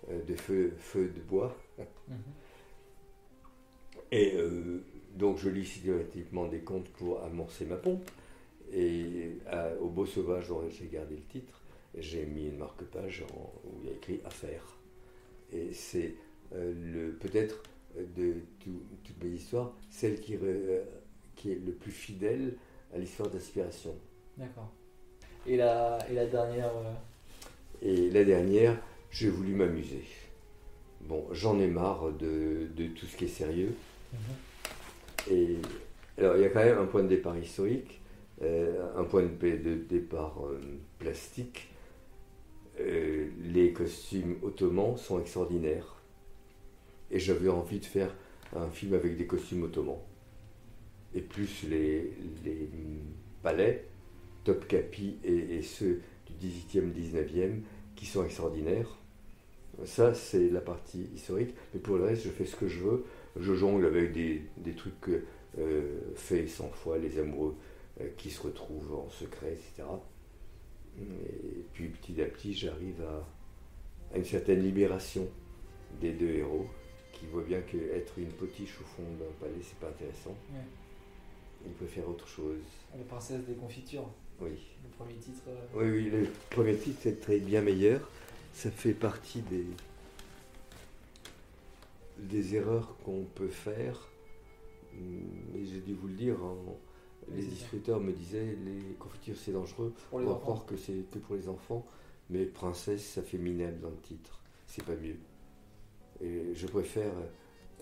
euh, de feu, feu de bois. mhm. Et euh, donc je lis systématiquement des contes pour amorcer ma pompe. Et à- au Beau Sauvage, j'ai gardé le titre, j'ai mis une marque-page où il y a écrit Affaires. Et c'est euh, peut-être euh, de tout- toutes mes histoires, celle qui, euh, qui est le plus fidèle à l'histoire d'inspiration. D'accord. Et la, et la dernière. euh, Et la dernière, j'ai voulu m'amuser. Bon, j'en ai marre de, de tout ce qui est sérieux. mhm. Et alors, il y a quand même un point de départ historique, euh, un point de, de départ plastique. Les costumes ottomans sont extraordinaires. Et j'avais envie de faire un film avec des costumes ottomans. Et plus les, palais, Topkapi et, et ceux du 18e, 19e, qui sont extraordinaires. Ça, c'est la partie historique. Mais pour le reste, je fais ce que je veux. Je jongle avec des, trucs euh, faits 100 fois, les amoureux euh, qui se retrouvent en secret, etc. Et puis petit à petit, j'arrive à une certaine libération des deux héros qui voient bien qu'être une potiche au fond d'un palais, c'est pas intéressant. Ouais. Ils peuvent faire autre chose. La princesse des confitures, Oui. le premier titre. euh, Oui, oui, le premier titre est très bien meilleur. Ça fait partie des, des erreurs qu'on peut faire. Mais j'ai dû vous le dire, hein, les c'est distributeurs me disaient les confitures c'est dangereux. Pour On va croire que c'est que pour les enfants, mais princesse ça fait minable dans le titre. C'est pas mieux. Et je préfère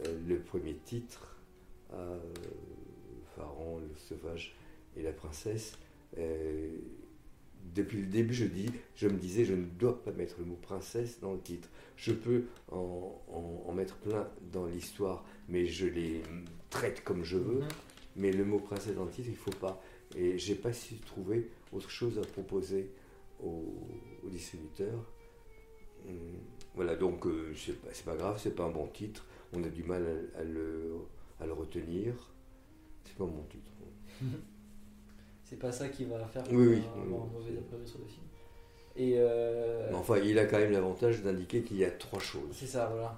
euh, le premier titre à euh, Pharaon, le sauvage et la princesse. Euh, depuis le début, je, dis, je me disais, je ne dois pas mettre le mot princesse dans le titre. Je peux en, en- en mettre plein dans l'histoire, mais je les traite comme je veux. Mhm. Mais le mot princesse dans le titre, il faut pas. Et j'ai pas su trouver autre chose à proposer aux, aux distributeurs. Hum, Voilà, donc euh, c'est pas, grave, c'est pas un bon titre. On a du mal à, à le, à le retenir. C'est pas mon titre. [LAUGHS] C'est pas ça qui va faire Oui, un mauvais a priori sur le film. Et euh, Mais enfin, il a quand même l'avantage d'indiquer qu'il y a trois choses. c'est ça, voilà.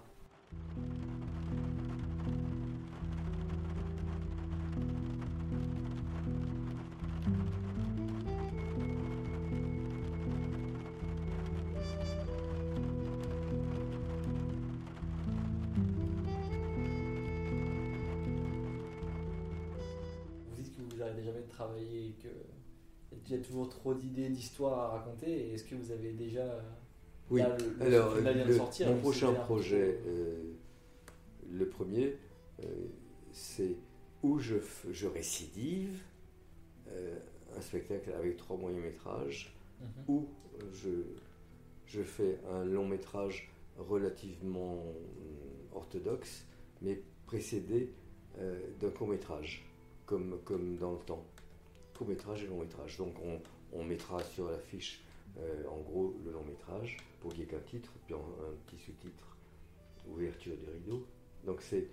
Il y a toujours trop d'idées, d'histoires à raconter. Est-ce que vous avez déjà. euh, Oui, là, le- le alors vient de sortir, mon prochain projet, euh, le premier, euh, c'est où je, récidive euh, un spectacle avec trois moyens métrages, Mhm. où je, je fais un long métrage relativement orthodoxe, mais précédé euh, d'un court métrage, comme, comme dans le temps. Court métrage et long métrage. Donc on, mettra sur l'affiche euh, en gros le long métrage pour qu'il n'y ait qu'un titre, puis un, petit sous-titre, ouverture du rideau. Donc c'est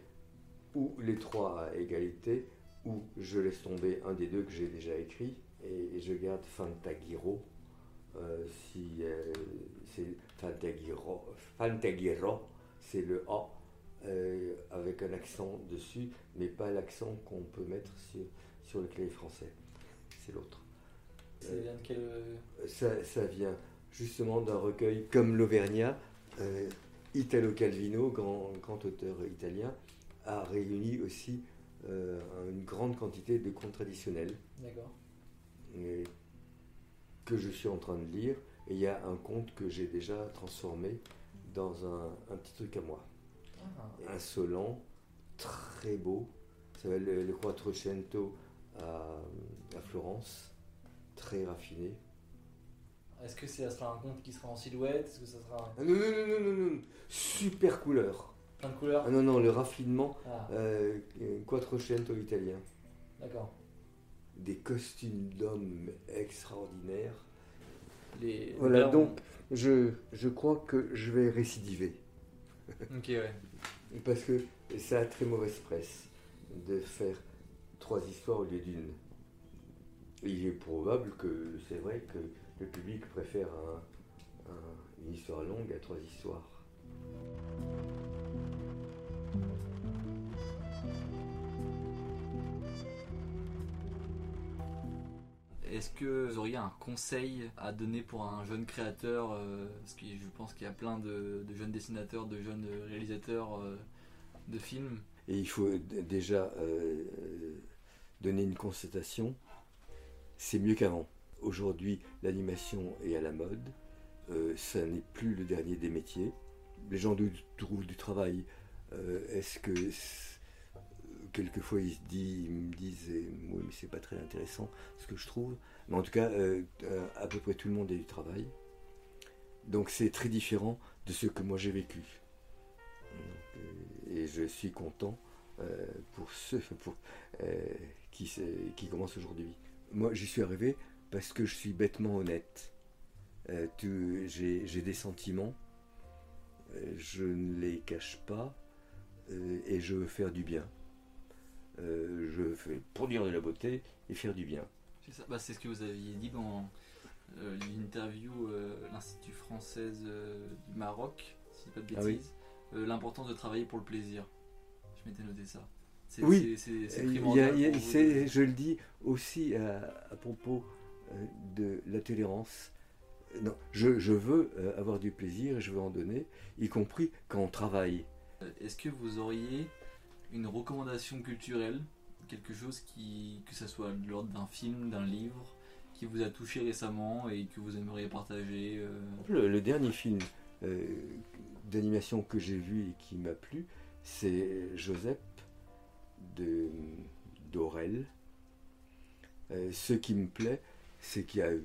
ou les trois à égalité, ou je laisse tomber un des deux que j'ai déjà écrit et, je garde Fantagiro. Euh, si euh, c'est Fantagiro, Fantagiro, c'est le A euh, avec un accent dessus, mais pas l'accent qu'on peut mettre sur, sur le clavier français. C'est l'autre. Ça vient de quel. euh, Ça, ça vient justement d'un recueil comme l'Auvergnat. euh, Italo Calvino, grand, grand auteur italien, a réuni aussi euh, une grande quantité de contes traditionnels D'accord. que je suis en train de lire. Et il y a un conte que j'ai déjà transformé dans un, un petit truc à moi. Ah. Insolent, très beau. Ça s'appelle le, le Quattrocento à, à Florence. Très raffiné. Est-ce que ça sera un conte qui sera en silhouette? Est-ce que ça sera Ah non, non, non, non, non, non. Super couleur. plein de couleurs? Ah non, non, le raffinement, Ah, euh, Quattrocento italien. d'accord. Des costumes d'hommes extraordinaires. Les... Voilà, là, on- donc je, je crois que je vais récidiver. Ok, ouais. Parce que ça a très mauvaise presse de faire trois histoires au lieu d'une. Il est probable que c'est vrai que le public préfère un- un- une histoire longue à trois histoires. Est-ce que vous auriez un conseil à donner pour un jeune créateur euh, Parce que je pense qu'il y a plein de, de jeunes dessinateurs, de jeunes réalisateurs euh, de films. Et il faut déjà euh, donner une constatation, c'est mieux qu'avant. Aujourd'hui, l'animation est à la mode, euh, ça n'est plus le dernier des métiers. Les gens trouvent du travail. Euh, Est-ce que quelquefois ils, se disent, me disent oui mais c'est pas très intéressant ce que je trouve. Mais en tout cas, euh, à peu près tout le monde a du travail. Donc c'est très différent de ce que moi j'ai vécu. Et je suis content euh, pour ceux pour, euh, qui, qui commencent aujourd'hui. Moi, j'y suis arrivé parce que je suis bêtement honnête. Euh, J'ai des sentiments, je ne les cache pas et je veux faire du bien. Je fais produire de la beauté et faire du bien. C'est ça. Bah, c'est ce que vous aviez dit dans l'interview l'Institut française du Maroc, si je dis pas de Ah oui. Euh, L'importance de travailler pour le plaisir. Je m'étais noté ça. Oui. c'est- y a- primordial y a- vous je le dis aussi à, à propos euh, de la tolérance. Non, je, je veux euh, avoir du plaisir et je veux en donner, y compris quand on travaille. Euh, Est-ce que vous auriez une recommandation culturelle, quelque chose qui, que ce soit de l'ordre d'un film, d'un livre, qui vous a touché récemment et que vous aimeriez partager euh, Le, le dernier film euh, d'animation que j'ai vu et qui m'a plu, c'est Joseph de d'Aurel. Euh, ce qui me plaît, c'est qu'il y a une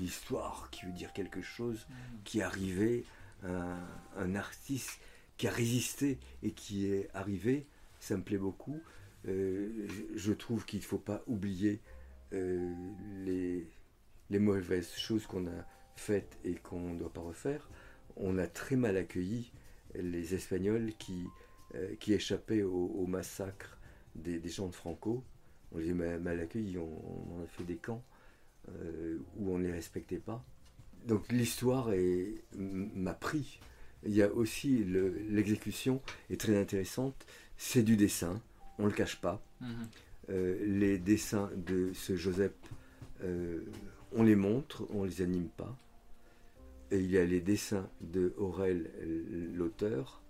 histoire qui veut dire quelque chose, qui est arrivé, un, un artiste qui a résisté et qui est arrivé, ça me plaît beaucoup. Euh, je- je trouve qu'il ne faut pas oublier euh, les, les mauvaises choses qu'on a faites et qu'on ne doit pas refaire. On a très mal accueilli les Espagnols qui, euh, qui échappaient au, au massacre des, des gens de Franco. On les a mal, accueillis, on, on en a fait des camps euh, où on ne les respectait pas. donc l'histoire m'a pris. Il y a aussi le- l'exécution est très intéressante. C'est du dessin, on le cache pas. Mhm. Euh, les dessins de ce Joseph, on les montre, on les anime pas. Il y a les dessins de Aurel, euh, l'auteur,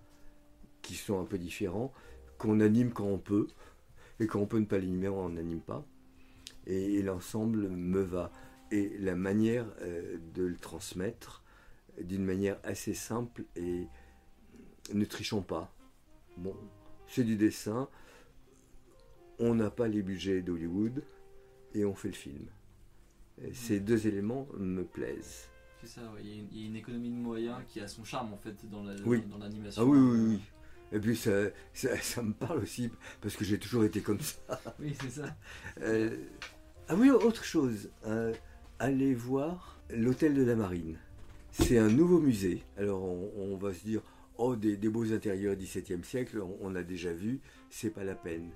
qui sont un peu différents, qu'on anime quand on peut, et quand on peut ne pas l'animer, on n'anime pas. Et, l'ensemble me va. Et la manière euh, de le transmettre, d'une manière assez simple, et ne trichons pas. Bon, c'est du dessin, on n'a pas les budgets d'Hollywood et on fait le film. Ces deux éléments me plaisent. C'est ça, ouais. il, y a une, il y a une économie de moyens qui a son charme en fait dans la- Oui. dans l'animation. Ah oui, oui, oui. Et puis ça, ça, ça me parle aussi parce que j'ai toujours été comme ça. [LAUGHS] Oui, c'est ça. Euh, ah oui, autre chose. euh, allez voir l'hôtel de la Marine. C'est un nouveau musée. Alors on, on va se dire, oh, des, des beaux intérieurs 17e siècle, on, on a déjà vu, c'est pas la peine.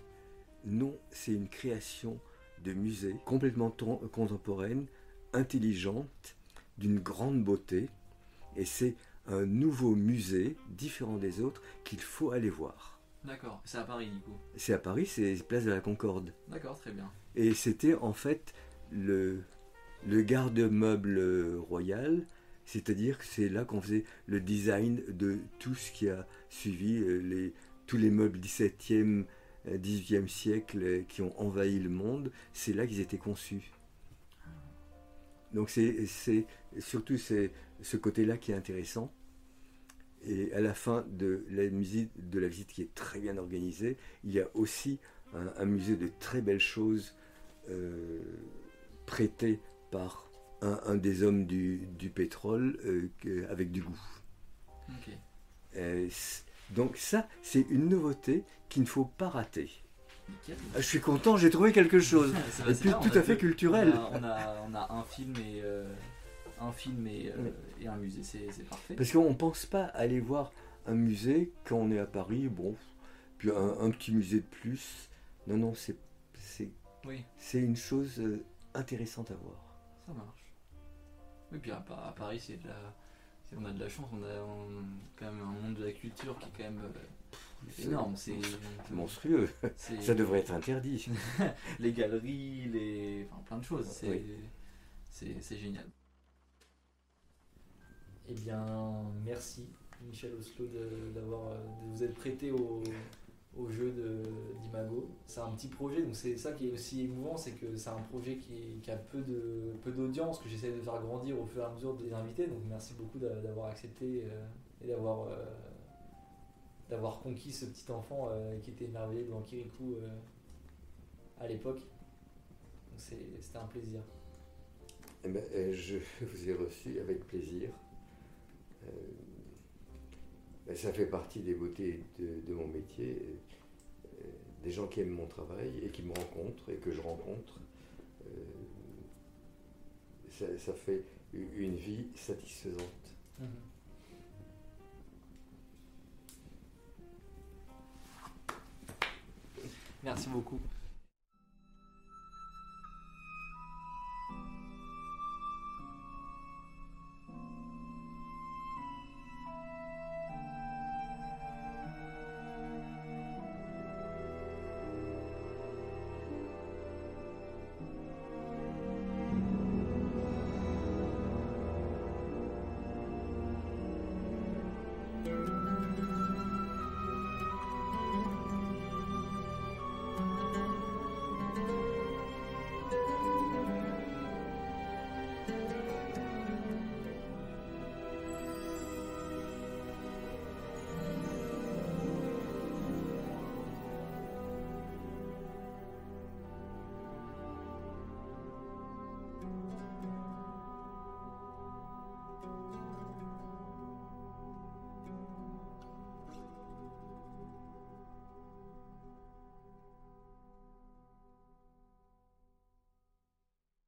Non, c'est une création de musée complètement ton- contemporaine, intelligente, d'une grande beauté. Et c'est un nouveau musée, différent des autres, qu'il faut aller voir. D'accord, c'est à Paris du coup. C'est à Paris, c'est place de la Concorde. D'accord, très bien. Et c'était en fait le, le garde-meuble royal, c'est-à-dire que c'est là qu'on faisait le design de tout ce qui a suivi, euh, les, tous les meubles 17e, euh, 18e siècle qui ont envahi le monde, c'est là qu'ils étaient conçus. Donc c'est surtout ce côté-là qui est intéressant. Et à la fin de la, visite, de la visite qui est très bien organisée, il y a aussi un, un musée de très belles choses euh, prêtées par un, un des hommes du, du pétrole euh, avec du goût. Euh, donc ça, c'est une nouveauté qu'il ne faut pas rater. Ah, Je suis content, j'ai trouvé quelque chose. [LAUGHS] C'est- Et puis tout a à fait deux- culturel. On a, on a, on a un film et euh, un film et, euh, et un musée, c'est parfait. Parce qu'on ne pense pas aller voir un musée quand on est à Paris, bon, puis un, un petit musée de plus. Non, non, c'est Oui, c'est une chose euh, intéressante à voir. ça marche. Oui, puis à, Pa- à Paris, c'est de la, on a de la chance, on a on- quand même un monde de la culture qui est quand même euh, énorme. C'est monstrueux. Ça devrait être interdit. [LAUGHS] les galeries, les, enfin, plein de choses. C'est Oui. c'est- c'est génial. Eh bien, merci Michel Oslo de, d'avoir, de vous être prêté au, au jeu de, d'Imago. C'est un petit projet, donc c'est ça qui est aussi émouvant, c'est que c'est un projet qui, qui a peu, de, peu d'audience, que j'essaie de faire grandir au fur et à mesure des invités. Donc merci beaucoup d'a- d'avoir accepté euh, et d'avoir, euh, d'avoir conquis ce petit enfant euh, qui était émerveillé devant Kirikou euh, à l'époque. C'était un plaisir. Eh ben, euh, je [LAUGHS] vous ai reçu avec plaisir. Ben, ça fait partie des beautés de, de mon métier. Des gens qui aiment mon travail et qui me rencontrent et que je rencontre. Ça, ça fait une vie satisfaisante. Merci beaucoup.